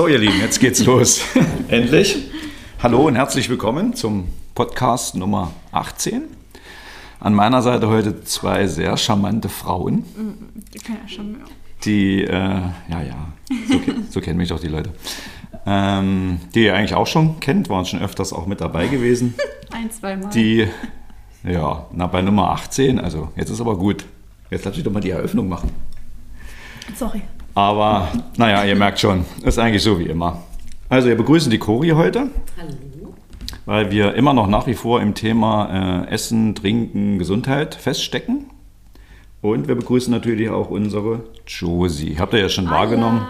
So, ihr Lieben, jetzt geht's los. Endlich. Hallo und herzlich willkommen zum Podcast Nummer 18. An meiner Seite heute zwei sehr charmante Frauen. Die kann ja schon mehr. Die, äh, ja, ja, so, so, kennen mich doch die Leute. Ähm, die ihr eigentlich auch schon kennt, waren schon öfters auch mit dabei gewesen. Ein, zweimal. Die, ja, na, bei Nummer 18, also jetzt ist aber gut. Jetzt lass ich doch mal die Eröffnung machen. Sorry. Aber naja, ihr merkt schon, ist eigentlich so wie immer. Also wir begrüßen die Cori heute. Hallo. Weil wir immer noch nach wie vor im Thema äh, Essen, Trinken, Gesundheit feststecken. Und wir begrüßen natürlich auch unsere Josie. Habt ihr ja schon wahrgenommen.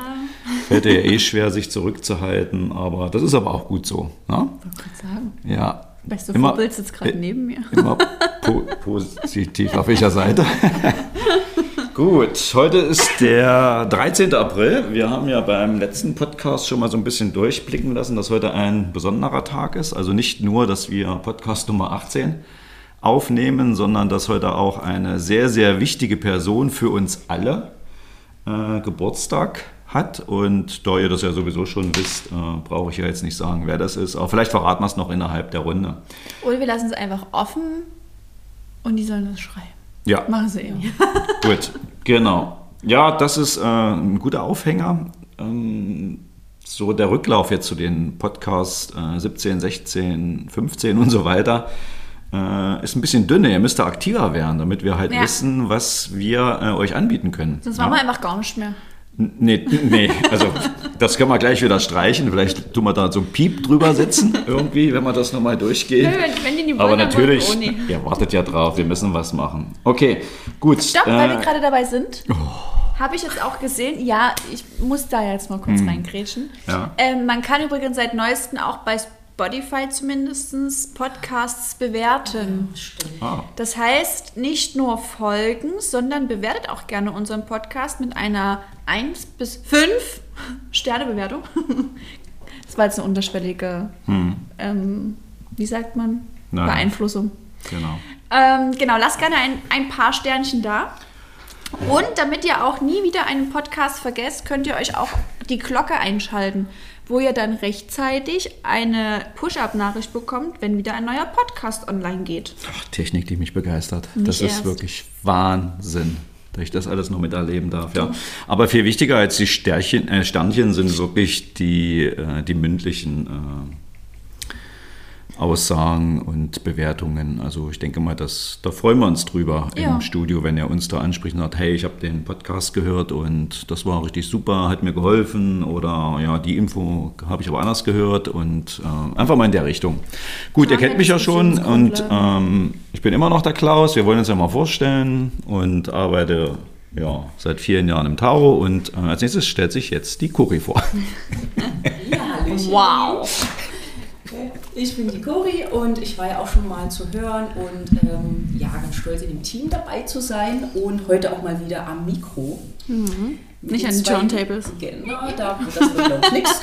Fällt ihr ja eh schwer, sich zurückzuhalten, aber das ist aber auch gut so. Ne? Wollte gerade sagen. Ja. Beste Immer- Vorbild sitzt gerade neben mir. Immer po positiv auf welcher Seite? Gut, heute ist der 13. April. Wir haben ja beim letzten Podcast schon mal so ein bisschen durchblicken lassen, dass heute ein besonderer Tag ist. Also nicht nur, dass wir Podcast Nummer 18 aufnehmen, sondern dass heute auch eine sehr, sehr wichtige Person für uns alle äh, Geburtstag hat. Und da ihr das ja sowieso schon wisst, äh, brauche ich ja jetzt nicht sagen, wer das ist. Aber vielleicht verraten wir es noch innerhalb der Runde. Oder wir lassen es einfach offen und die sollen das schreiben. Ja, Machen sie eh. Gut, genau. Ja, das ist äh, ein guter Aufhänger. Ähm, so der Rücklauf jetzt zu den Podcasts äh, 17, 16, 15 und so weiter äh, ist ein bisschen dünner. Ihr müsst da aktiver werden, damit wir halt Ja. wissen, was wir äh, euch anbieten können. Sonst ja? machen wir einfach gar nicht mehr. Nee, nee, also das können wir gleich wieder streichen. Vielleicht tun wir da so ein Piep drüber setzen, irgendwie, wenn wir das nochmal durchgehen. Nö, wenn- wenn die nicht Aber natürlich, wollen wir auch nicht. ihr wartet ja drauf, wir müssen was machen. Okay, gut. Stopp, weil äh, wir gerade dabei sind. Oh. Habe ich jetzt auch gesehen. Ja, ich muss da jetzt mal kurz reingrätschen. Hm. Ja. Ähm, man kann übrigens seit neuestem auch bei Spotify zumindest Podcasts bewerten. Stimmt. Ah, Das heißt, nicht nur folgen, sondern bewertet auch gerne unseren Podcast mit einer 1 bis 5 Sternebewertung. Das war jetzt eine unterschwellige, ähm, wie sagt man, Hm. Nein. Beeinflussung. genau. Ähm, genau, lasst gerne ein, ein paar Sternchen da. Und damit ihr auch nie wieder einen Podcast vergesst, könnt ihr euch auch die Glocke einschalten, wo ihr dann rechtzeitig eine Push-Up-Nachricht bekommt, wenn wieder ein neuer Podcast online geht. Ach, Technik, die mich begeistert. Nicht das ist erst. wirklich Wahnsinn, dass ich das alles noch miterleben darf. Ja. Aber viel wichtiger als die Sternchen, äh, Sternchen sind wirklich die, äh, die mündlichen äh, Aussagen und Bewertungen. Also ich denke mal, das, da freuen wir uns drüber Ja. im Studio, wenn ihr uns da anspricht und sagt, hey, ich habe den Podcast gehört und das war richtig super, hat mir geholfen oder ja, die Info habe ich aber anders gehört und äh, einfach mal in der Richtung. Gut, ihr Haben wir kennt mich ja schon und ähm, ich bin immer noch der Klaus. Wir wollen uns ja mal vorstellen und arbeite ja, seit vielen Jahren im Taro und äh, als nächstes stellt sich jetzt die Cori vor. Ja. Wow! Ich bin die Cori und ich war ja auch schon mal zu hören und ähm, ja, ganz stolz in dem Team dabei zu sein und heute auch mal wieder am Mikro. Mhm. Nicht an den Turntables. Genau, da das wird glaube ich nichts.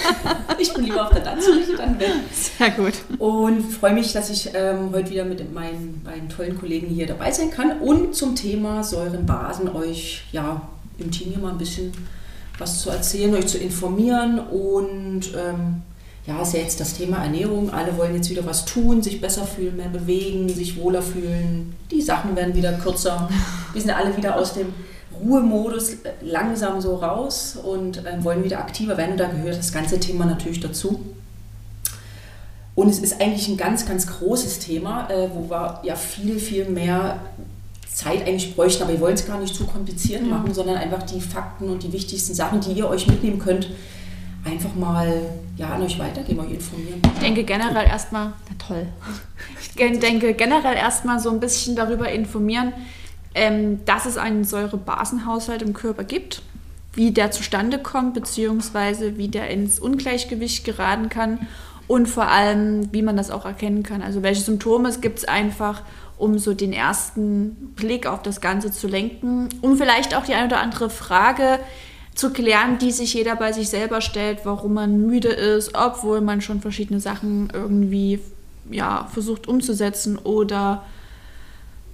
Ich bin lieber auf der Tanzfläche dann weg. Sehr gut. Und freue mich, dass ich ähm, heute wieder mit meinen beiden tollen Kollegen hier dabei sein kann und zum Thema Säurenbasen euch ja im Team hier mal ein bisschen was zu erzählen, euch zu informieren und ähm, ja, ist ja jetzt das Thema Ernährung. Alle wollen jetzt wieder was tun, sich besser fühlen, mehr bewegen, sich wohler fühlen. Die Sachen werden wieder kürzer. Wir sind alle wieder aus dem Ruhemodus äh, langsam so raus und ähm, wollen wieder aktiver werden. Und da gehört das ganze Thema natürlich dazu. Und es ist eigentlich ein ganz, ganz großes Thema, äh, wo wir ja viel, viel mehr Zeit eigentlich bräuchten. Aber wir wollen es gar nicht zu kompliziert Ja. machen, sondern einfach die Fakten und die wichtigsten Sachen, die ihr euch mitnehmen könnt, einfach mal ja, an euch weitergeben, euch informieren. Ich denke generell erstmal, na toll. Ich denke generell erstmal so ein bisschen darüber informieren, ähm, dass es einen Säurebasenhaushalt im Körper gibt, wie der zustande kommt, beziehungsweise wie der ins Ungleichgewicht geraten kann und vor allem, wie man das auch erkennen kann. Also welche Symptome es gibt es einfach, um so den ersten Blick auf das Ganze zu lenken, um vielleicht auch die eine oder andere Frage zu klären, die sich jeder bei sich selber stellt, warum man müde ist, obwohl man schon verschiedene Sachen irgendwie ja, versucht umzusetzen oder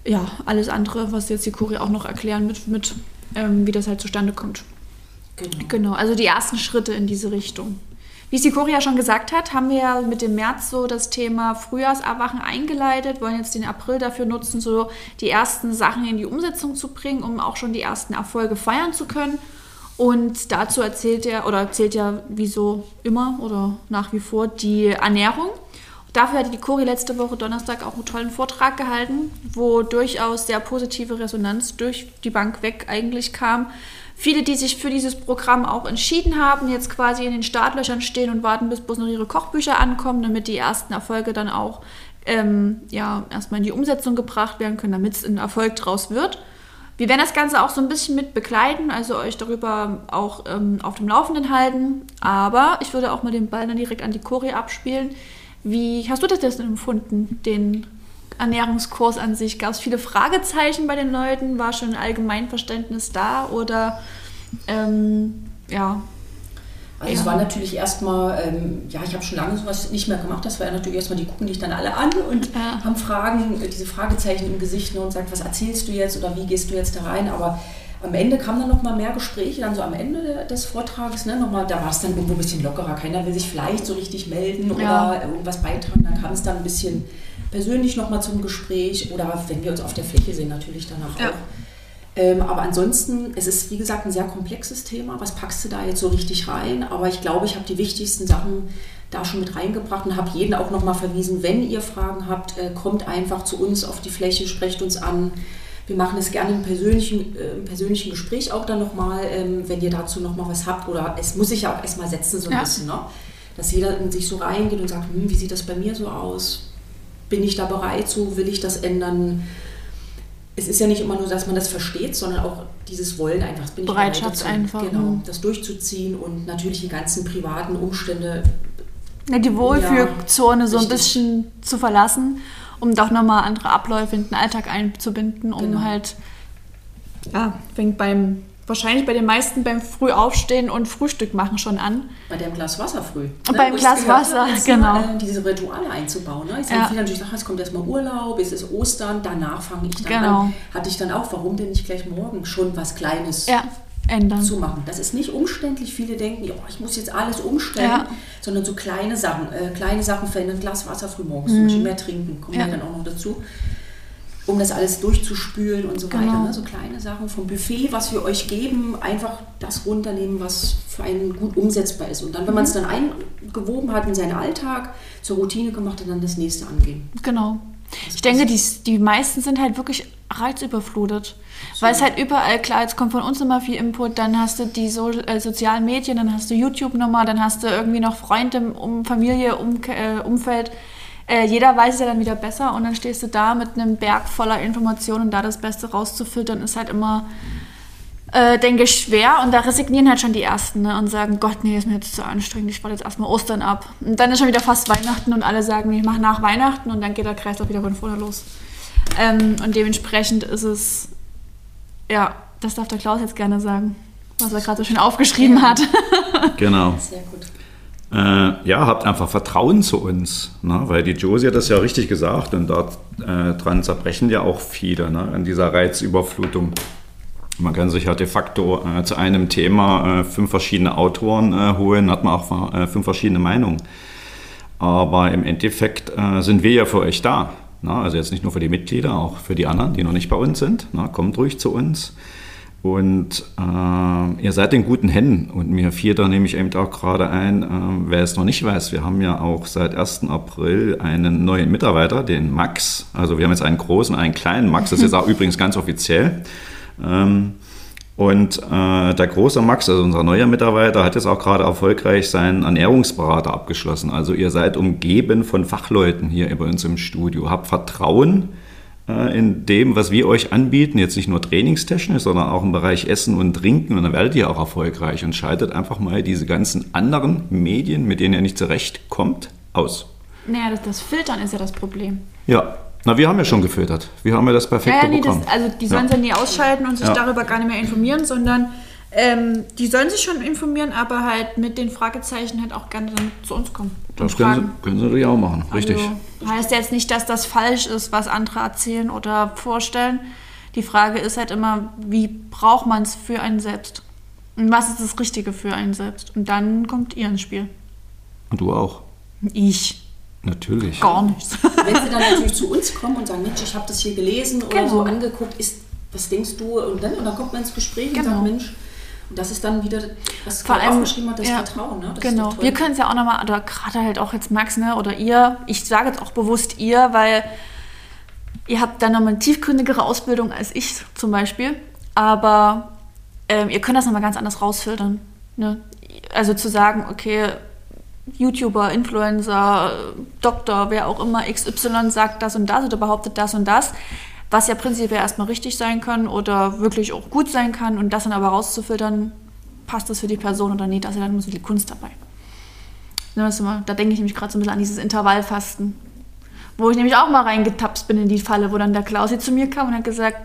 ja, alles andere, was jetzt die Kuri auch noch erklären mit, mit ähm, wie das halt zustande kommt. Genau. Genau, also die ersten Schritte in diese Richtung. Wie es die Cori ja schon gesagt hat, haben wir ja mit dem März so das Thema Frühjahrserwachen eingeleitet, wollen jetzt den April dafür nutzen, so die ersten Sachen in die Umsetzung zu bringen, um auch schon die ersten Erfolge feiern zu können. Und dazu erzählt er oder erzählt ja wie so immer oder nach wie vor die Ernährung. Dafür hatte die Cori letzte Woche Donnerstag auch einen tollen Vortrag gehalten, wo durchaus sehr positive Resonanz durch die Bank weg eigentlich kam viele, die sich für dieses Programm auch entschieden haben, jetzt quasi in den Startlöchern stehen und warten, bis bloß noch ihre Kochbücher ankommen, damit die ersten Erfolge dann auch ähm, ja, erstmal in die Umsetzung gebracht werden können, damit es ein Erfolg draus wird. Wir werden das Ganze auch so ein bisschen mit begleiten, also euch darüber auch ähm, auf dem Laufenden halten. Aber ich würde auch mal den Ball dann direkt an die Chori abspielen. Wie hast du das denn empfunden, den Ernährungskurs an sich? Gab es viele Fragezeichen bei den Leuten? War schon ein Allgemeinverständnis da oder ähm, ja? Also es war natürlich erstmal, ähm, ja, ich habe schon lange sowas nicht mehr gemacht. Das war ja natürlich erstmal, die gucken dich dann alle an und ja. haben Fragen, diese Fragezeichen im Gesicht und sagen, was erzählst du jetzt oder wie gehst du jetzt da rein? Aber am Ende kamen dann noch mal mehr Gespräche, dann so am Ende des Vortrages, ne, noch mal, da war es dann irgendwo ein bisschen lockerer. Keiner will sich vielleicht so richtig melden oder ja. irgendwas beitragen. Dann kam es dann ein bisschen persönlich nochmal zum Gespräch oder wenn wir uns auf der Fläche sehen, natürlich danach ja. auch. Ähm, aber ansonsten, es ist wie gesagt ein sehr komplexes Thema. Was packst du da jetzt so richtig rein? Aber ich glaube, ich habe die wichtigsten Sachen da schon mit reingebracht und habe jeden auch nochmal verwiesen, wenn ihr Fragen habt, äh, kommt einfach zu uns auf die Fläche, sprecht uns an. Wir machen es gerne im persönlichen, äh, im persönlichen Gespräch auch dann nochmal, ähm, wenn ihr dazu nochmal was habt. Oder es muss sich ja auch erstmal setzen, so ein ja. bisschen, ne? dass jeder in sich so reingeht und sagt, hm, wie sieht das bei mir so aus? bin ich da bereit zu, will ich das ändern? Es ist ja nicht immer nur, dass man das versteht, sondern auch dieses Wollen einfach. Bin Bereitschaft dazu, einfach. Genau, mhm. das durchzuziehen und natürlich die ganzen privaten Umstände. Ja, die Wohlfühlzone ja, so ein bisschen zu verlassen, um doch nochmal andere Abläufe in den Alltag einzubinden, um genau. halt, ja, fängt beim wahrscheinlich bei den meisten beim Frühaufstehen und Frühstück machen schon an. Bei dem Glas Wasser früh. Ne? Beim Glas Wasser, genau. Äh, diese Rituale einzubauen. Ne? Ich sage ja. viele natürlich, ach, es kommt erstmal Urlaub, es ist Ostern, danach fange ich dann genau. an. Hatte ich dann auch, warum denn nicht gleich morgen schon was Kleines ja. ändern. zu machen. Das ist nicht umständlich. Viele denken, oh, ich muss jetzt alles umstellen, ja. sondern so kleine Sachen. Äh, kleine Sachen verändern. Ein Glas Wasser früh morgens, mhm. mehr trinken, kommen ja. dann auch noch dazu um das alles durchzuspülen und so genau. weiter. Ne? So kleine Sachen vom Buffet, was wir euch geben, einfach das runternehmen, was für einen gut umsetzbar ist. Und dann, wenn man es mhm. dann eingewoben hat in seinen Alltag, zur Routine gemacht hat, dann das nächste angehen. Genau. Das ich denke, die, die meisten sind halt wirklich reizüberflutet. So. Weil es halt überall, klar, jetzt kommt von uns immer viel Input, dann hast du die so, äh, sozialen Medien, dann hast du YouTube nochmal, dann hast du irgendwie noch Freunde, um Familie, um, äh, Umfeld äh, jeder weiß es ja dann wieder besser und dann stehst du da mit einem Berg voller Informationen und da das Beste rauszufiltern ist halt immer, äh, denke ich, schwer und da resignieren halt schon die Ersten ne, und sagen, Gott, nee, ist mir jetzt zu anstrengend, ich warte jetzt erstmal Ostern ab. Und dann ist schon wieder fast Weihnachten und alle sagen, ich mache nach Weihnachten und dann geht der Kreis auch wieder von vorne los. Ähm, und dementsprechend ist es, ja, das darf der Klaus jetzt gerne sagen, was er gerade so schön aufgeschrieben ja. hat. genau. Sehr gut äh, ja, habt einfach Vertrauen zu uns. Ne? Weil die Josie hat das ja richtig gesagt und daran äh, zerbrechen ja auch viele ne? an dieser Reizüberflutung. Man kann sich ja de facto äh, zu einem Thema äh, fünf verschiedene Autoren äh, holen, hat man auch äh, fünf verschiedene Meinungen. Aber im Endeffekt sind wir ja für euch da. Ne? Also jetzt nicht nur für die Mitglieder, auch für die anderen, die noch nicht bei uns sind. Ne? Kommt ruhig zu uns. Und äh, ihr seid in guten Händen. Und mir fiel da nämlich eben auch gerade ein, äh, wer es noch nicht weiß, wir haben ja auch seit 1. April einen neuen Mitarbeiter, den Max. Also wir haben jetzt einen großen, einen kleinen Max, das ist jetzt auch übrigens ganz offiziell. Ähm, und äh, der große Max, also unser neuer Mitarbeiter, hat jetzt auch gerade erfolgreich seinen Ernährungsberater abgeschlossen. Also ihr seid umgeben von Fachleuten hier bei uns im Studio. Habt Vertrauen in dem, was wir euch anbieten, jetzt nicht nur trainingstechnisch, sondern auch im Bereich Essen und Trinken. Und dann werdet ihr auch erfolgreich und schaltet einfach mal diese ganzen anderen Medien, mit denen ihr nicht zurechtkommt, aus. Naja, das, das Filtern ist ja das Problem. Ja, na, wir haben ja schon gefiltert. Wir haben ja das perfekte ja, ja, nee, Programm. Das, also die sollen ja. ja nie ausschalten und sich ja. darüber gar nicht mehr informieren, sondern ähm, die sollen sich schon informieren, aber halt mit den Fragezeichen halt auch gerne dann zu uns kommen. Das können sie, können sie natürlich auch machen, richtig. Also, heißt jetzt nicht, dass das falsch ist, was andere erzählen oder vorstellen. Die Frage ist halt immer, wie braucht man es für einen selbst? Und was ist das Richtige für einen selbst? Und dann kommt ihr ins Spiel. Und du auch. Ich. Natürlich. Gar nichts. Wenn sie dann natürlich zu uns kommen und sagen, Mensch, ich habe das hier gelesen oder Genau. so angeguckt, ist, was denkst du? Und dann, und dann kommt man ins Gespräch und Genau. sagt, Mensch, und das ist dann wieder, was Vor allem, aufgeschrieben hat, das ja, Vertrauen. Ne? Das genau. Wir können es ja auch nochmal, oder gerade halt auch jetzt Max, ne, oder ihr, ich sage jetzt auch bewusst ihr, weil ihr habt dann nochmal eine tiefgründigere Ausbildung als ich zum Beispiel. Aber ähm, ihr könnt das nochmal ganz anders rausfiltern. Ne? Also zu sagen, okay, YouTuber, Influencer, Doktor, wer auch immer, XY sagt das und das oder behauptet das und das, was ja prinzipiell erstmal richtig sein kann oder wirklich auch gut sein kann und das dann aber rauszufiltern, passt das für die Person oder nicht, ja dann so die Kunst dabei. Da denke ich nämlich gerade so ein bisschen an dieses Intervallfasten, wo ich nämlich auch mal reingetapst bin in die Falle, wo dann der Klausi zu mir kam und hat gesagt,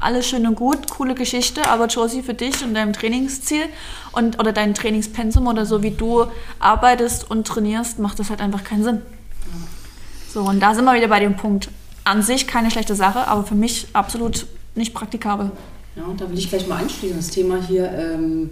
alles schön und gut, coole Geschichte, aber Josie, für dich und dein Trainingsziel und, oder dein Trainingspensum oder so, wie du arbeitest und trainierst, macht das halt einfach keinen Sinn. So, und da sind wir wieder bei dem Punkt. An sich keine schlechte Sache, aber für mich absolut nicht praktikabel. Ja, und da will ich gleich mal anschließen, das Thema hier. Ähm,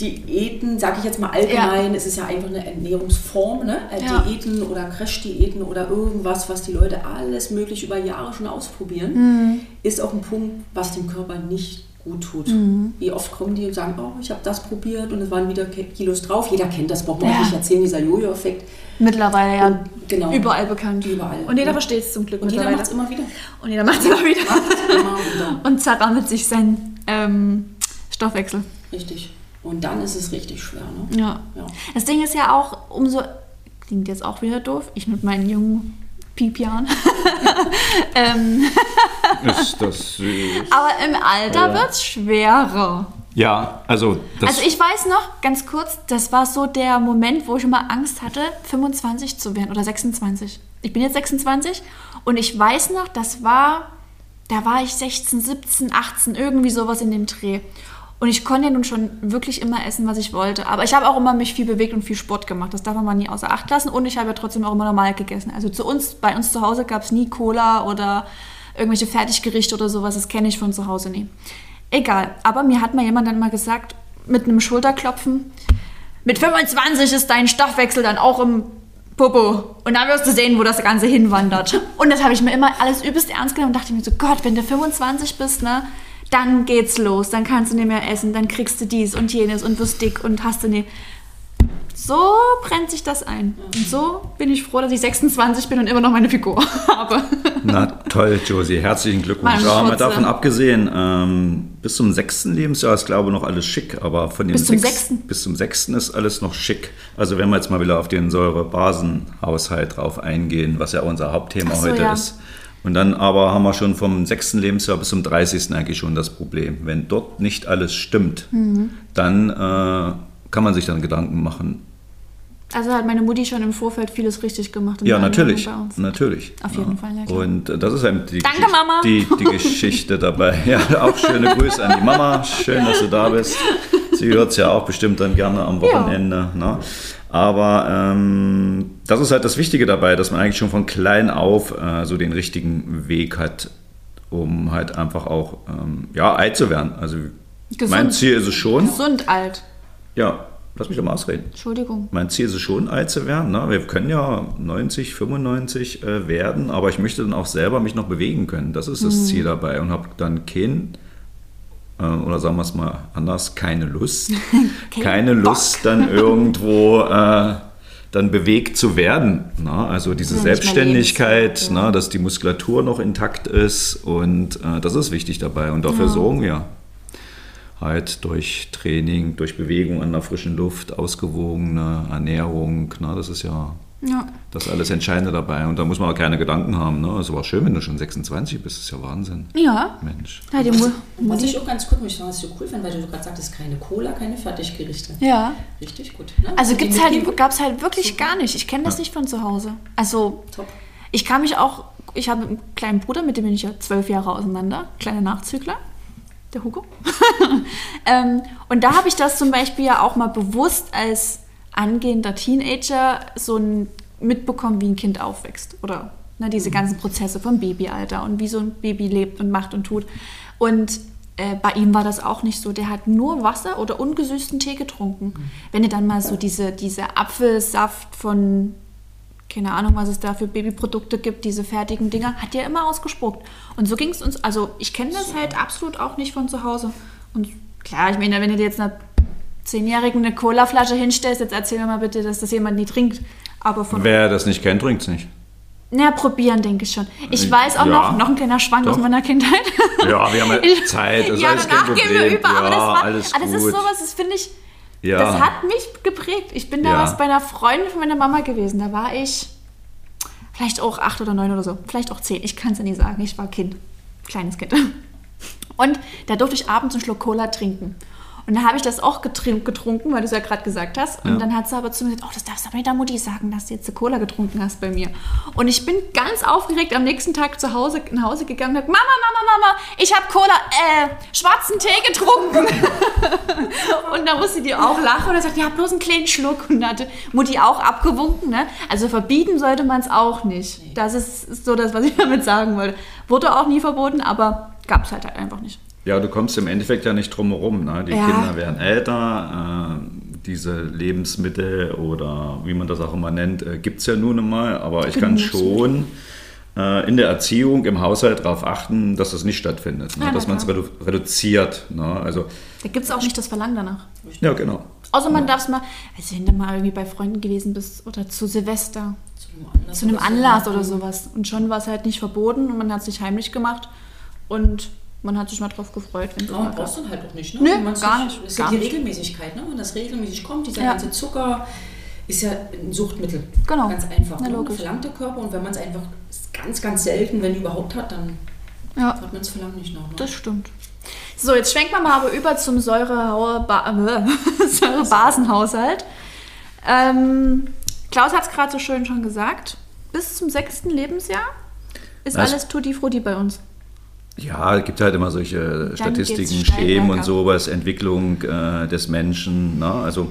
Diäten, sage ich jetzt mal allgemein, es ist ja einfach eine Ernährungsform, ne? Äh, Ja. Diäten oder Crash-Diäten oder irgendwas, was die Leute alles möglich über Jahre schon ausprobieren, Mhm. ist auch ein Punkt, was dem Körper nicht gut tut. Mhm. Wie oft kommen die und sagen, oh, ich habe das probiert und es waren wieder Ki- Kilos drauf. Jeder kennt das, braucht man Ja. nicht erzählen, dieser Jojo-Effekt. Mittlerweile ja Und genau. überall bekannt. Überall, Und jeder ja. versteht es zum Glück Und jeder macht es immer wieder. Und jeder macht es immer wieder. Und zerrammelt sich seinen ähm, Stoffwechsel. Richtig. Und dann ist es richtig schwer. Ne? Ja. Ja. Das Ding ist ja auch, umso. Klingt jetzt auch wieder doof. Ich mit meinen jungen Piepjahren. ähm, Ist das süß? aber im Alter Ja. wird es schwerer. Ja, also das. Also ich weiß noch, ganz kurz, das war so der Moment, wo ich immer Angst hatte, 25 zu werden oder 26. Ich bin jetzt 26 und ich weiß noch, das war, da war ich 16, 17, 18, irgendwie sowas in dem Dreh. Und ich konnte ja nun schon wirklich immer essen, was ich wollte. Aber ich habe auch immer mich viel bewegt und viel Sport gemacht. Das darf man mal nie außer Acht lassen. Und ich habe ja trotzdem auch immer normal gegessen. Also zu uns, bei uns zu Hause gab es nie Cola oder irgendwelche Fertiggerichte oder sowas. Das kenne ich von zu Hause nie. Egal. Aber mir hat mal jemand dann mal gesagt, mit einem Schulterklopfen, mit 25 ist dein Stoffwechsel dann auch im Popo. Und dann wirst du sehen, wo das Ganze hinwandert. Und das habe ich mir immer alles übelst ernst genommen und dachte mir so, Gott, wenn du 25 bist, ne, dann geht's los. Dann kannst du nicht mehr essen, dann kriegst du dies und jenes und wirst dick und hast du nie. So brennt sich das ein. Und so bin ich froh, dass ich 26 bin und immer noch meine Figur habe. Na toll, Josie, herzlichen Glückwunsch. Aber mal davon abgesehen, ähm, bis zum sechsten Lebensjahr ist glaube ich noch alles schick, aber von dem Bis zum sechs- sechsten? bis zum sechsten ist alles noch schick. Also wenn wir jetzt mal wieder auf den Säurebasenhaushalt drauf eingehen, was ja unser Hauptthema so, heute ja. ist. Und dann aber haben wir schon vom sechsten Lebensjahr bis zum 30. eigentlich schon das Problem. Wenn dort nicht alles stimmt, Mhm. dann äh, kann man sich dann Gedanken machen. Also hat meine Mutti schon im Vorfeld vieles richtig gemacht. Ja, natürlich, Ernährung bei uns. natürlich. Auf jeden Fall, ja, klar. Und äh, das ist eben die, Danke, Geschichte, Mama. Die, die Geschichte dabei. Ja, auch schöne Grüße an die Mama. Schön, dass du da bist. Sie hört es ja auch bestimmt dann gerne am Wochenende. Ne? Aber ähm, das ist halt das Wichtige dabei, dass man eigentlich schon von klein auf äh, so den richtigen Weg hat, um halt einfach auch ähm, ja, alt zu werden. Also Gesund. mein Ziel ist es schon. Gesund alt. Ja, lass mich doch mal ausreden. Entschuldigung. Mein Ziel ist es schon, alt zu werden. Ne? Wir können ja 90, 95 äh, werden, aber ich möchte dann auch selber mich noch bewegen können. Das ist das Ziel dabei und habe dann kein, äh, oder sagen wir es mal anders, keine Lust, Kein keine Bock. Lust dann irgendwo äh, dann bewegt zu werden. Ne? Also diese Ja, Selbstständigkeit, ja. ne? dass die Muskulatur noch intakt ist und äh, das ist wichtig dabei und dafür sorgen wir halt durch Training, durch Bewegung an der frischen Luft, ausgewogene Ernährung. Ne, das ist ja Ja. das alles Entscheidende dabei. Und da muss man auch keine Gedanken haben. Ne? Es war schön, wenn du schon 26 bist. Das ist ja Wahnsinn. Ja. Mensch. ja die Was, was ich auch ganz ich sagen, was ich so cool finde, weil du gerade sagtest, keine Cola, keine Fertiggerichte. Ja. Richtig gut. Ne? Also Die gibt's halt, gab es halt wirklich gar nicht. Ich kenne das nicht von zu Hause. Also Top. ich kann mich auch, ich habe einen kleinen Bruder, mit dem bin ich ja zwölf Jahre auseinander, kleiner Nachzügler, der Hugo. ähm, und da habe ich das zum Beispiel ja auch mal bewusst als angehender Teenager so ein mitbekommen, wie ein Kind aufwächst oder ne, diese ganzen Prozesse vom Babyalter und wie so ein Baby lebt und macht und tut. Und äh, bei ihm war das auch nicht so. Der hat nur Wasser oder ungesüßten Tee getrunken. Wenn ihr dann mal so diese, diese Apfelsaft von, keine Ahnung, was es da für Babyprodukte gibt, diese fertigen Dinger, hat er immer ausgespuckt. Und so ging es uns, also ich kenne das halt absolut auch nicht von zu Hause. Und klar, ich meine, wenn du dir jetzt einer Zehnjährigen eine Colaflasche hinstellst, jetzt erzähl mir mal bitte, dass das jemand nie trinkt. Aber von Wer das nicht kennt, trinkt es nicht. na, probieren, denke ich schon. Ich Äh, weiß auch ja. noch, noch ein kleiner Schwank aus Doch. meiner Kindheit. Ja, wir haben ja Zeit, das ist ja, danach gehen wir über, aber Ja, das war, alles ah, das ist gut. sowas, das finde ich, Ja. das hat mich geprägt. Ich bin Ja. damals bei einer Freundin von meiner Mama gewesen, da war ich vielleicht auch acht oder neun oder so, vielleicht auch zehn, ich kann es ja nicht sagen, ich war Kind, kleines Kind. Und da durfte ich abends einen Schluck Cola trinken. Und da habe ich das auch getrunken, weil du es ja gerade gesagt hast. Und Ja. dann hat sie aber zu mir gesagt, oh, das darfst du aber nicht der Mutti sagen, dass du jetzt eine Cola getrunken hast bei mir. Und ich bin ganz aufgeregt am nächsten Tag zu Hause, nach Hause gegangen und habe, Mama, Mama, Mama, ich habe Cola, äh, schwarzen Tee getrunken. und da musste die auch lachen und er sagt, ja, bloß einen kleinen Schluck. Und da hatte Mutti auch abgewunken. Ne? Also verbieten sollte man es auch nicht. Das ist so das, was ich damit sagen wollte. Wurde auch nie verboten, aber gab es halt, halt einfach nicht. Ja, du kommst im Endeffekt ja nicht drum herum. Ne? Die Ja. Kinder werden älter, äh, diese Lebensmittel oder wie man das auch immer nennt, äh, gibt es ja nun einmal. Aber ich kann schon äh, in der Erziehung, im Haushalt darauf achten, dass das nicht stattfindet. Ne? Ja, dass man es redu reduziert. Ne? Also, Da gibt es auch nicht das Verlangen danach. ja, genau. Außer man darf es mal, also wenn du mal irgendwie bei Freunden gewesen bist oder zu Silvester, Zu einem Anlass, zu einem oder so. Oder sowas. Und schon war es halt nicht verboten und man hat sich heimlich gemacht und man hat sich mal drauf gefreut, wenn es Ja, mal und brauchst du dann halt auch nicht. Ne? Nö, man's gar nicht- Das ist ja die nicht. Regelmäßigkeit. Ne? Wenn das regelmäßig kommt, dieser Ja. ganze Zucker ist ja ein Suchtmittel. Genau. Ganz einfach. Na, ne? Verlangt der Körper und wenn man es einfach ganz, ganz selten, wenn überhaupt hat, dann Ja, hat man es verlangt nicht noch. Ne? das stimmt. So, jetzt schwenken wir mal aber über zum Säurebasenhaushalt. Ähm, Klaus hat es gerade so schön schon gesagt. Bis zum sechsten Lebensjahr ist Was? alles tutti frutti bei uns. Ja, es gibt halt immer solche Statistiken, geht's steil Schemen und sowas, Entwicklung äh, des Menschen. Ne? Also,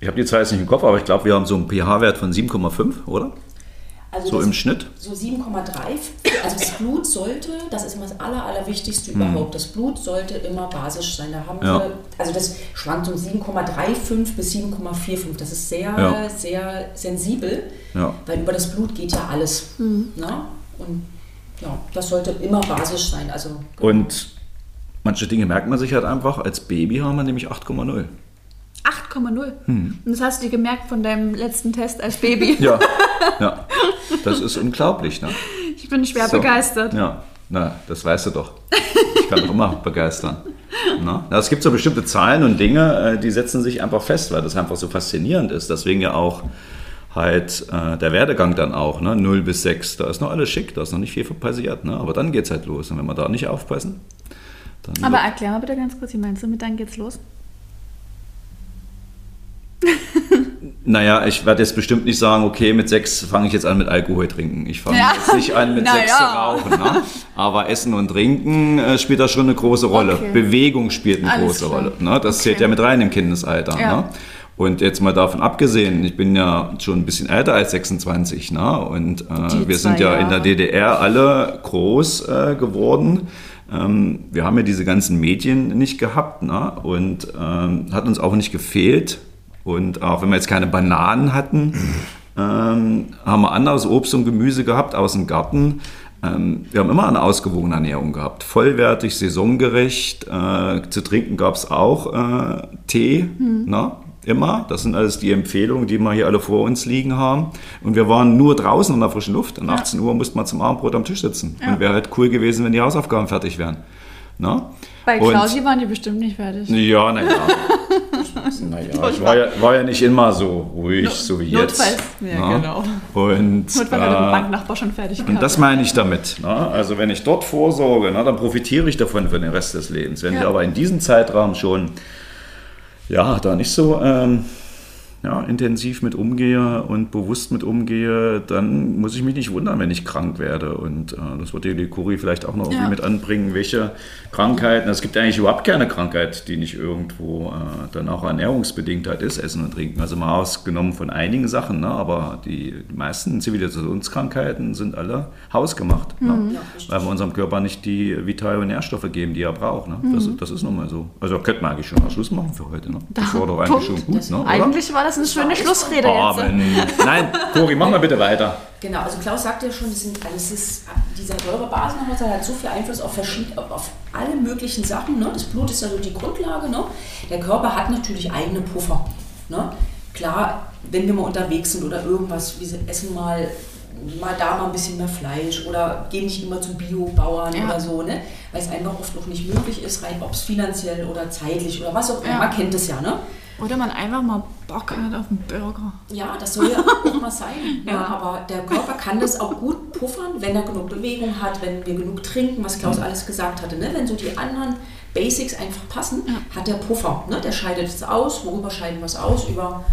ich habe die Zahl jetzt nicht im Kopf, aber ich glaube, wir haben so einen pH-Wert von 7,5, oder? Also So im Schnitt? So 7,3. Also das Blut sollte, das ist immer das Aller, Allerwichtigste Hm. überhaupt. Das Blut sollte immer basisch sein. Da haben Ja. wir, also das schwankt um 7,35 bis 7,45. Das ist sehr, Ja. sehr sensibel, Ja. weil über das Blut geht ja alles. Mhm. Ne? Und ja, das sollte immer basisch sein. Also Und manche Dinge merkt man sich halt einfach. Als Baby haben wir nämlich 8,0. 8,0. Hm. Und das hast du dir gemerkt von deinem letzten Test als Baby. Ja, ja. Das ist unglaublich, ne? Ich bin schwer So. begeistert. Ja, na, das weißt du doch. Ich kann doch immer begeistern. Na? Na, Es gibt so bestimmte Zahlen und Dinge, äh, die setzen sich einfach fest, weil das einfach so faszinierend ist. Deswegen ja auch halt äh, der Werdegang dann auch, ne? 0 bis 6, da ist noch alles schick, da ist noch nicht viel passiert, ne? aber dann geht es halt los. Und wenn wir da nicht aufpassen, dann Aber erklär mal bitte ganz kurz, wie meinst du, mit dann geht's los? Naja, ich werde jetzt bestimmt nicht sagen, okay, mit sechs fange ich jetzt an mit Alkohol trinken. Ich fange Ja. jetzt nicht an mit Na sechs zu rauchen. Ne? Aber Essen und Trinken äh, spielt da schon eine große Rolle. Okay. Bewegung spielt eine Alles große klar. Rolle. Ne? Das zählt Okay. ja mit rein im Kindesalter. Ja. Ne? Und jetzt mal davon abgesehen, ich bin ja schon ein bisschen älter als 26. Ne? Und äh, wir sind ja in der Jahre. DDR alle groß äh, geworden. Ähm, wir haben ja diese ganzen Medien nicht gehabt ne? und ähm, hat uns auch nicht gefehlt. Und auch wenn wir jetzt keine Bananen hatten, ähm, haben wir anderes Obst und Gemüse gehabt aus dem Garten. Ähm, wir haben immer eine ausgewogene Ernährung gehabt. Vollwertig, saisongerecht. Äh, zu trinken gab es auch äh, Tee, ne? Immer. Das sind alles die Empfehlungen, die wir hier alle vor uns liegen haben. Und wir waren nur draußen in der frischen Luft. Und 18 Uhr musste man zum Abendbrot am Tisch sitzen. Und wäre halt cool gewesen, wenn die Hausaufgaben fertig wären. Ne? Bei Und- Klausi waren die bestimmt nicht fertig. ja, naja. naja, ich war ja, war ja nicht immer so ruhig, so wie jetzt. Notfalls, ja, ne? genau. Und, Notfalls hat der äh, Banknachbar schon fertig und das meine ich damit. Ne? Also wenn ich dort vorsorge, ne, dann profitiere ich davon für den Rest des Lebens. Wenn Ja. ich aber in diesem Zeitraum schon, ja, da nicht so ähm, ja, intensiv mit umgehe und bewusst mit umgehe, dann muss ich mich nicht wundern, wenn ich krank werde. Und äh, das wird die Kuri vielleicht auch noch irgendwie Ja. mit anbringen, welche Krankheiten. Es gibt eigentlich überhaupt keine Krankheit, die nicht irgendwo äh, dann auch ernährungsbedingt halt ist, Essen und Trinken. Also mal ausgenommen von einigen Sachen, ne? aber die, die meisten Zivilisationskrankheiten sind alle hausgemacht. Ne? Mhm. Ja. Weil wir unserem Körper nicht die Vital- und Nährstoffe geben, die er braucht. Ne? Das, Mhm. das ist nun mal so. Also könnten wir eigentlich schon mal Schluss machen für heute. Ne? Das war doch eigentlich Punkt. schon gut. Ne? Eigentlich war das eine schöne Schlussrede jetzt. Nein, Cori, mach mal bitte weiter. Genau, also Klaus sagte ja schon, das sind, also es ist, dieser Säurebasenhaushalt hat so viel Einfluss auf, verschied- auf- alle möglichen Sachen. Ne? Das Blut ist ja so die Grundlage. Ne? Der Körper hat natürlich eigene Puffer. Ne? Klar, wenn wir mal unterwegs sind oder irgendwas, wir essen mal, mal da mal ein bisschen mehr Fleisch oder gehen nicht immer zum Biobauern Ja. oder so, ne? weil es einfach oft noch nicht möglich ist, rein ob es finanziell oder zeitlich oder was auch immer. Ja. Man kennt es ja, ne? Oder man einfach mal Bock hat auf einen Burger. Ja, das soll ja auch mal sein. Ja. Ja. aber der Körper kann das auch gut puffern, wenn er genug Bewegung hat, wenn wir genug trinken, was Klaus alles gesagt hatte. Ne? Wenn so die anderen Basics einfach passen, hat der Puffer. Ne? Der scheidet es aus. Worüber scheiden wir es aus? Über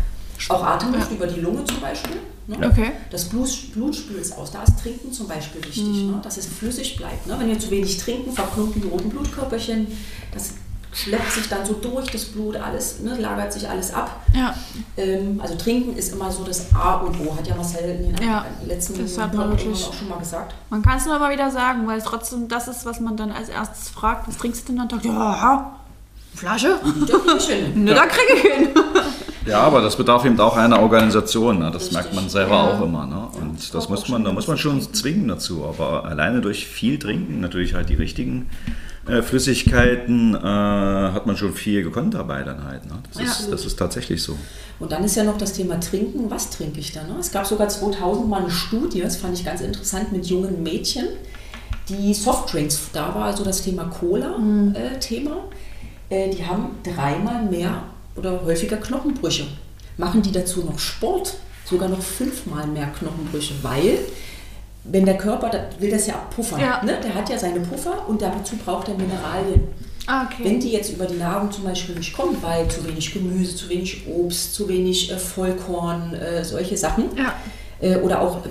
auch Atemluft, über die Lunge zum Beispiel. Ne? Okay. Das Blut, Blut spült es aus. Da ist Trinken zum Beispiel wichtig, ne? dass es flüssig bleibt. Ne? Wenn wir zu wenig trinken, verklumpen die roten Blutkörperchen. Das schleppt sich dann so durch das Blut, alles, ne? lagert sich alles ab. Ja, Ähm, also trinken ist immer so das A und O, hat ja Marcel in den Ja, letzten das hat man wirklich. auch schon mal gesagt. man kann es nur mal wieder sagen, weil trotzdem das ist, was man dann als erstes fragt. Was trinkst du denn Tag? Ja, Flasche? Döpfchen. Ne, da kriege ich hin. Ja, aber das bedarf eben auch einer Organisation. Ne? Das Richtig. merkt man selber auch immer. Ne? Und das muss man, da muss man schon zwingen dazu. Aber alleine durch viel Trinken, natürlich halt die richtigen äh, Flüssigkeiten, äh, hat man schon viel gekonnt dabei dann halt. Ne? Das, ist, Ja. das ist tatsächlich so. Und dann ist ja noch das Thema Trinken. Was trinke ich da? Ne? Es gab sogar 2000 mal eine Studie, das fand ich ganz interessant, mit jungen Mädchen, die Softdrinks, da war also das Thema Cola-Thema. Äh, die haben dreimal mehr oder häufiger Knochenbrüche. Machen die dazu noch Sport, sogar noch fünfmal mehr Knochenbrüche, weil wenn der Körper, will das ja abpuffern, Ja. ne? der hat ja seine Puffer und dazu braucht er Mineralien. Ah, Wenn okay. die jetzt über die Nahrung zum Beispiel nicht kommen, weil zu wenig Gemüse, zu wenig Obst, zu wenig äh, Vollkorn, äh, solche Sachen, Ja. äh, oder auch äh,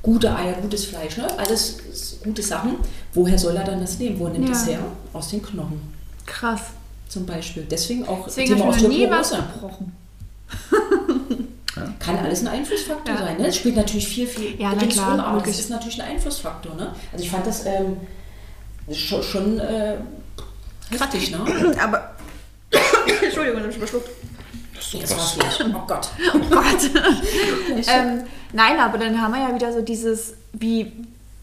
gute Eier, gutes Fleisch, ne? alles gute Sachen, woher soll er dann das nehmen? Wo nimmt Ja. es her? Aus den Knochen Krass. zum Beispiel. Deswegen auch Deswegen habe ich mir noch nie was Osteoporose. gebrochen. Kann alles ein Einflussfaktor Ja. sein. Ne? Es spielt natürlich viel, viel Ja, na klar, aber logisch. es ist natürlich ein Einflussfaktor. Ne? Also ich fand das ähm, schon, schon äh, heftig. Ne? Aber. Entschuldigung, ich habe verschluckt. Jetzt war's. Oh Gott. Oh Gott. ähm, nein, aber dann haben wir ja wieder so dieses, wie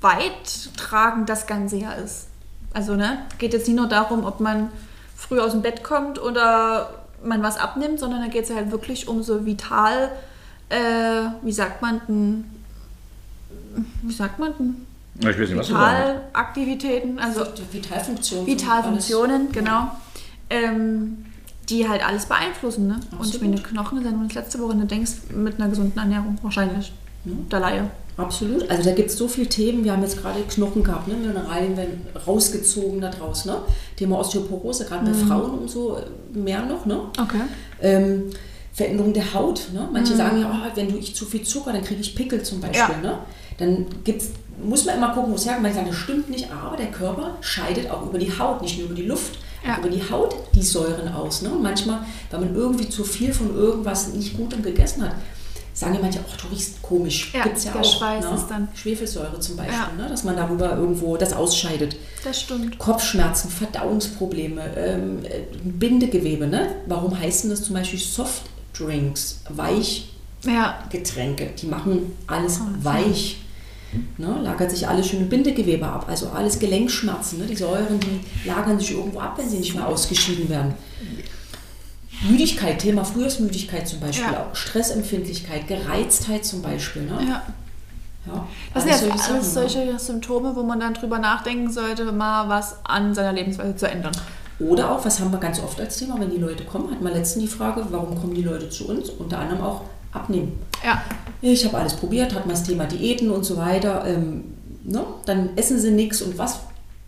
weit tragend das Ganze ja ist. Also, ne, geht jetzt nicht nur darum, ob man früh aus dem Bett kommt oder man was abnimmt, sondern da geht es ja halt wirklich um so vital, äh, wie sagt man denn, wie sagt man denn? Ich weiß nicht, was du da Vitalaktivitäten, also Vitalfunktion. Vitalfunktionen, genau, ähm, die halt alles beeinflussen. Ne? Und ich meine, Knochen nur das letzte, woran du denkst, mit einer gesunden Ernährung wahrscheinlich. Der Laie. Absolut. Also da gibt es so viele Themen. Wir haben jetzt gerade Knochen gehabt, ne? Mineralien werden rausgezogen da draus. Ne? Thema Osteoporose, gerade bei Frauen umso mehr noch. Ne? Okay. Ähm, Veränderung der Haut. Ne? Manche sagen ja, oh, wenn du ich zu viel Zucker, dann kriege ich Pickel zum Beispiel. Ja. Ne? Dann gibt's, muss man immer gucken, wo es herkommt. Manche sagen, das stimmt nicht, aber der Körper scheidet auch über die Haut, nicht nur über die Luft, Ja. über die Haut die Säuren aus. Ne? Und manchmal, weil man irgendwie zu viel von irgendwas nicht gut und gegessen hat, sagen ja manche, ach, du riechst komisch. Ja, Gibt's ja der auch. Schweiß ne? ist dann- Schwefelsäure zum Beispiel, Ja. ne? dass man darüber irgendwo das ausscheidet. Das stimmt. Kopfschmerzen, Verdauungsprobleme, ähm, äh, Bindegewebe. Ne? Warum heißen das zum Beispiel Softdrinks, Weichgetränke? Ja, Die machen alles Oh, weich. Ne? Lagert sich alles schön im Bindegewebe ab. Also alles Gelenkschmerzen. Ne? Die Säuren, die lagern sich irgendwo ab, wenn sie nicht mehr ausgeschieden werden. Müdigkeit, Thema Frühjahrsmüdigkeit zum Beispiel Ja. auch. Stressempfindlichkeit, Gereiztheit zum Beispiel. Ne? ja. Ja, Das sind jetzt solche alles ne? solche Symptome, wo man dann drüber nachdenken sollte, mal was an seiner Lebensweise zu ändern. Oder auch, was haben wir ganz oft als Thema, wenn die Leute kommen, hatten wir letztens die Frage, warum kommen die Leute zu uns? Unter anderem auch abnehmen. Ja, Ich habe alles probiert, hat man das Thema Diäten und so weiter. Ähm, ne? Dann essen sie nichts und was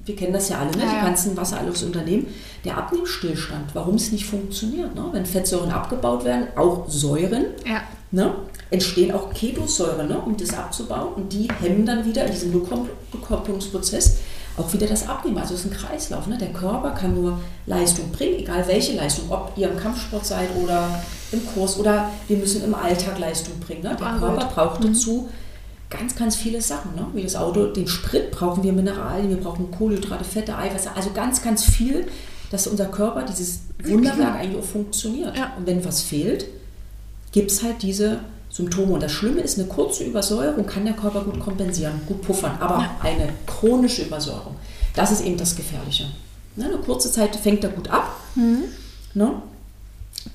wir kennen das ja alle, ne? Die ganzen Wassererhaltungsunternehmen, der Abnehmstillstand, warum es nicht funktioniert. Ne? Wenn Fettsäuren abgebaut werden, auch Säuren, Ja. ne? entstehen auch Ketosäuren, ne? um das abzubauen und die hemmen dann wieder in diesem Rückkopplungsprozess auch wieder das Abnehmen. Also es ist ein Kreislauf. Ne? Der Körper kann nur Leistung bringen, egal welche Leistung, ob ihr im Kampfsport seid oder im Kurs oder wir müssen im Alltag Leistung bringen. Ne? Der Ah, Körper braucht dazu ganz, ganz viele Sachen. Ne? Wie das Auto, den Sprit brauchen wir Mineralien, wir brauchen Kohlenhydrate, Fette, Eiweiße, also ganz, ganz viel, dass unser Körper, dieses Wunderwerk eigentlich auch funktioniert. Ja. Und wenn was fehlt, gibt es halt diese Symptome. Und das Schlimme ist, eine kurze Übersäuerung kann der Körper gut kompensieren, gut puffern. Aber Ja. eine chronische Übersäuerung, das ist eben das Gefährliche. Ne? Eine kurze Zeit fängt er gut ab. Ne?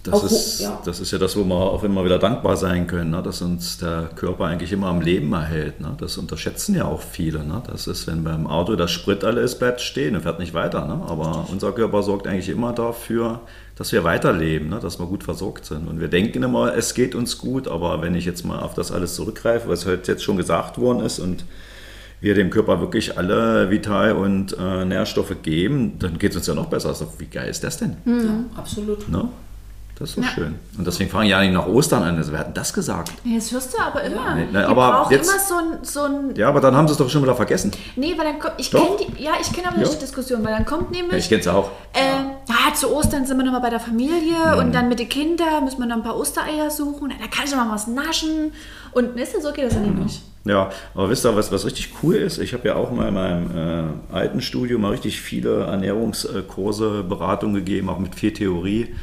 Das, Auch ist, ja. das ist ja das, wo wir auch immer wieder dankbar sein können, ne? dass uns der Körper eigentlich immer am Leben erhält. Ne? Das unterschätzen ja auch viele. Ne? Das ist, wenn beim Auto der Sprit alle ist, bleibt stehen und fährt nicht weiter. Ne? Aber unser Körper sorgt eigentlich immer dafür, dass wir weiterleben, ne? dass wir gut versorgt sind. Und wir denken immer, es geht uns gut, aber wenn ich jetzt mal auf das alles zurückgreife, was heute jetzt schon gesagt worden ist und wir dem Körper wirklich alle Vital- und äh, Nährstoffe geben, dann geht es uns ja noch besser. Also, wie geil ist das denn? Ja, absolut. Ne? Das ist so Ja. schön. Und deswegen fangen ja nicht nach Ostern an. Also, wer hat denn das gesagt? Ja, Das hörst du aber immer. Nee, nee, Die aber jetzt- immer so ein, so ein Ja, aber dann haben sie es doch schon wieder vergessen. Nee, weil dann kommt. Ich kenne. Ja, ich kenne aber Ja. nicht die Diskussion, weil dann kommt Ja, nämlich. ich kenne es auch. äh, ja, zu Ostern sind wir nochmal bei der Familie Mhm. und dann mit den Kindern müssen wir noch ein paar Ostereier suchen. Da kann ich noch mal was naschen. Und ist das so geht das ja Mhm. nicht. Ja, aber wisst ihr, was, was richtig cool ist? Ich habe ja auch mal in meinem äh, alten Studio mal richtig viele Ernährungskurse, Beratungen gegeben, auch mit viel Theorie.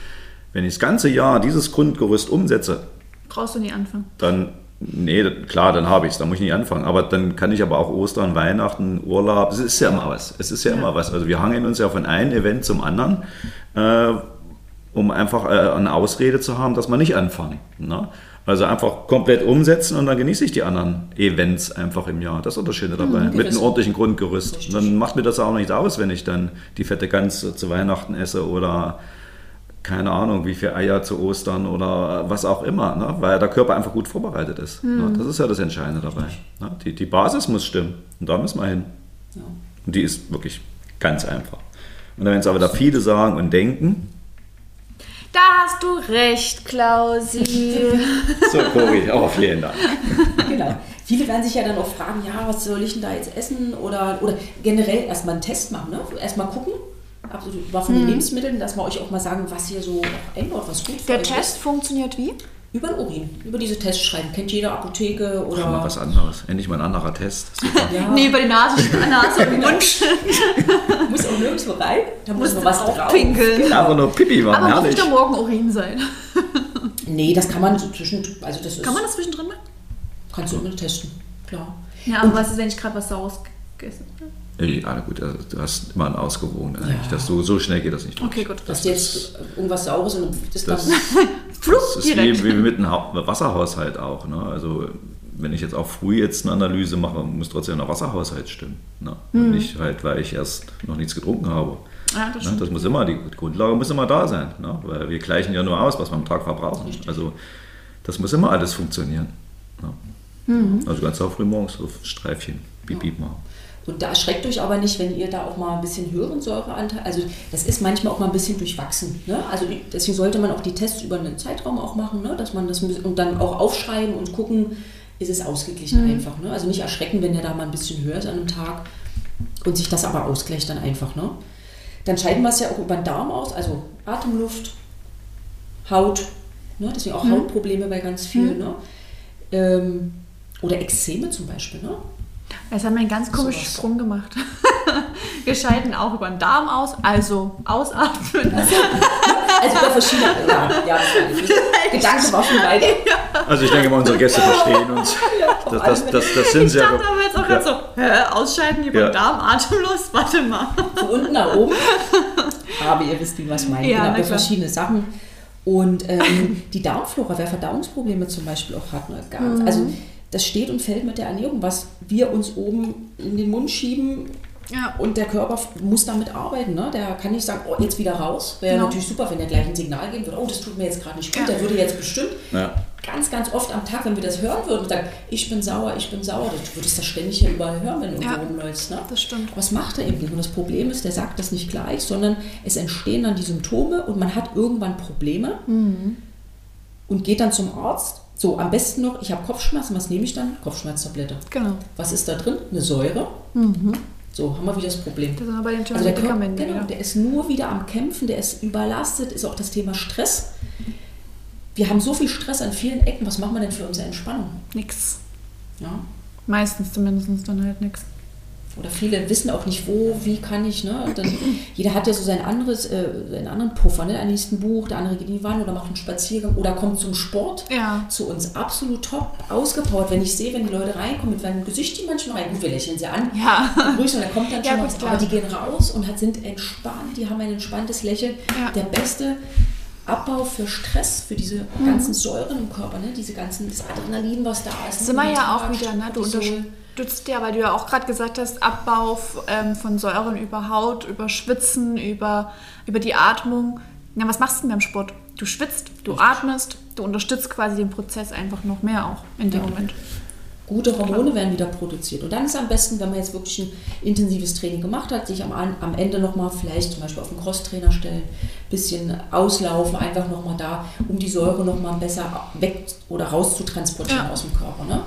Wenn ich das ganze Jahr dieses Grundgerüst umsetze, Brauchst du nie anfangen. dann, nee, klar, dann habe ich es, dann muss ich nicht anfangen. Aber dann kann ich aber auch Ostern, Weihnachten, Urlaub, es ist ja immer was. Es ist ja, immer was. Also wir hangeln uns ja von einem Event zum anderen, äh, um einfach äh, eine Ausrede zu haben, dass wir nicht anfangen. Ne? Also einfach komplett umsetzen und dann genieße ich die anderen Events einfach im Jahr. Das ist das Schöne dabei. Mit einem ordentlichen Grundgerüst. Und dann macht mir das auch nicht aus, wenn ich dann die fette Gans zu Weihnachten esse oder keine Ahnung, wie viel Eier zu Ostern oder was auch immer, ne? weil der Körper einfach gut vorbereitet ist. Ne? Das ist ja das Entscheidende dabei. Ne? Die, die Basis muss stimmen und da müssen wir hin. Ja. Und die ist wirklich ganz einfach. Und wenn es aber da viele sagen und denken, Da hast du recht, Klausi. so Cori, auch vielen Dank. Genau. Viele werden sich ja dann auch fragen, ja, was soll ich denn da jetzt essen? Oder, oder generell erstmal einen Test machen. Ne? Erstmal gucken, absolut, war von den Lebensmitteln, dass wir euch auch mal sagen, was hier so einbaut, was gut Der Test funktioniert wie? ist. Über den Urin, über diese Tests schreiben. Kennt jede Apotheke oder. Mal was anderes. Endlich mal ein anderer Test. Super. Ja, Nee, über die Nase, Nase und Mund. muss auch nirgendwo rein. Da muss noch du was auch drauf. pinkeln. Einfach nur Pipi machen, Aber muss herrlich. nicht am Morgen Urin sein. Nee, das kann man so zwischen. Also das ist, Kann man das zwischendrin machen? Kannst du immer testen, klar. Ja, aber was ist, wenn ich gerade was Saures gegessen? Ja, gut, also du hast immer einen ausgewogen eigentlich. Ja. Dass du, so schnell geht das nicht. durch. Okay, gut. Dass du jetzt irgendwas Saures und das, Das- dann. Flug Das ist wie, wie mit einem Hau- Wasserhaushalt auch. Ne? Also wenn ich jetzt auch früh jetzt eine Analyse mache, muss trotzdem der Wasserhaushalt stimmen. Ne? Und Nicht halt, weil ich erst noch nichts getrunken habe. Ja, das Ne? Das muss immer, die Grundlage muss immer da sein. Ne? Weil wir gleichen ja nur aus, was wir am Tag verbrauchen. Also das muss immer alles funktionieren. Ne? Also ganz auch früh morgens auf Streifchen, piep, piep machen. Und da erschreckt euch aber nicht, wenn ihr da auch mal ein bisschen höheren Säureanteil, also das ist manchmal auch mal ein bisschen durchwachsen. Ne? Also deswegen sollte man auch die Tests über einen Zeitraum auch machen, ne? dass man das und dann auch aufschreiben und gucken, ist es ausgeglichen einfach. Ne? Also nicht erschrecken, wenn der da mal ein bisschen höher ist an einem Tag und sich das aber ausgleicht dann einfach. Ne? Dann scheiden wir es ja auch über den Darm aus, also Atemluft, Haut, ne? deswegen auch Hautprobleme bei ganz vielen. Ne? Ähm, oder Ekzeme zum Beispiel. Ne? Jetzt haben wir einen ganz komischen Sowas. Sprung gemacht. Wir scheiden auch über den Darm aus, also ausatmen. Also über verschiedene. Ja, ja, das war die Gedanke war schon weiter. Also ich denke mal, unsere Gäste verstehen uns. Das, das, das, das sind Ich sie ja. dachte aber jetzt auch gerade so, hä, ausscheiden über Ja. den Darm, atemlos, warte mal. Von unten nach oben. Aber ihr wisst, wie was ich meine. Ja, genau, verschiedene Sachen. Und ähm, die Darmflora, wer Verdauungsprobleme zum Beispiel auch hat, ne, ganz, Mhm. also das steht und fällt mit der Ernährung, was wir uns oben in den Mund schieben Ja. und der Körper muss damit arbeiten. Ne? Der kann nicht sagen, oh, jetzt wieder raus. Wäre Genau. natürlich super, wenn der gleich ein Signal geben würde, oh, das tut mir jetzt gerade nicht gut, Ja. der würde jetzt bestimmt Ja. ganz, ganz oft am Tag, wenn wir das hören würden und sagen, ich bin sauer, ich bin sauer, du würdest das ständig hier überall hören, wenn du Ja, rumläufst. Ne? das stimmt. Aber das macht er eben nicht. Und das Problem ist, der sagt das nicht gleich, sondern es entstehen dann die Symptome und man hat irgendwann Probleme und geht dann zum Arzt. So, am besten noch, ich habe Kopfschmerzen, was nehme ich dann? Kopfschmerztablette. Genau. Was ist da drin? Eine Säure. So, haben wir wieder das Problem. Da sind wir bei den Also der, Körper, genau, der ist nur wieder am Kämpfen, der ist überlastet, ist auch das Thema Stress. Wir haben so viel Stress an vielen Ecken, was machen wir denn für unsere Entspannung? Nix. Ja? Meistens zumindest dann halt nix. Oder viele wissen auch nicht, wo, wie kann ich. Ne? Dann, jeder hat ja so sein anderes, äh, seinen anderen Puffer. Ne? Der liest ein Buch, der andere geht in die Wanne oder macht einen Spaziergang oder kommt zum Sport. Ja. Zu uns absolut top ausgepowert. Wenn ich sehe, wenn die Leute reinkommen, mit welchem Gesicht die manchmal rein, gut, wir lächeln sie an, Ja. begrüßen und dann kommt dann Ja, schon gut, was. Aber die gehen raus und hat, sind entspannt, die haben ein entspanntes Lächeln. Ja. Der beste Abbau für Stress, für diese Mhm. ganzen Säuren im Körper, ne? diese ganzen, das Adrenalin, was da ist. Sind wir ne? ja auch wieder, ne? Du unterstützt ja, weil du ja auch gerade gesagt hast, Abbau ähm, von Säuren über Haut, über Schwitzen, über, über die Atmung. Na, was machst du denn beim Sport? Du schwitzt, du atmest, du unterstützt quasi den Prozess einfach noch mehr auch in dem Ja. Moment. Gute Hormone werden wieder produziert. Und dann ist am besten, wenn man jetzt wirklich ein intensives Training gemacht hat, sich am, am Ende nochmal vielleicht zum Beispiel auf den Crosstrainer stellen, bisschen auslaufen, einfach nochmal da, um die Säure nochmal besser weg oder raus zu transportieren Ja. aus dem Körper. Ne?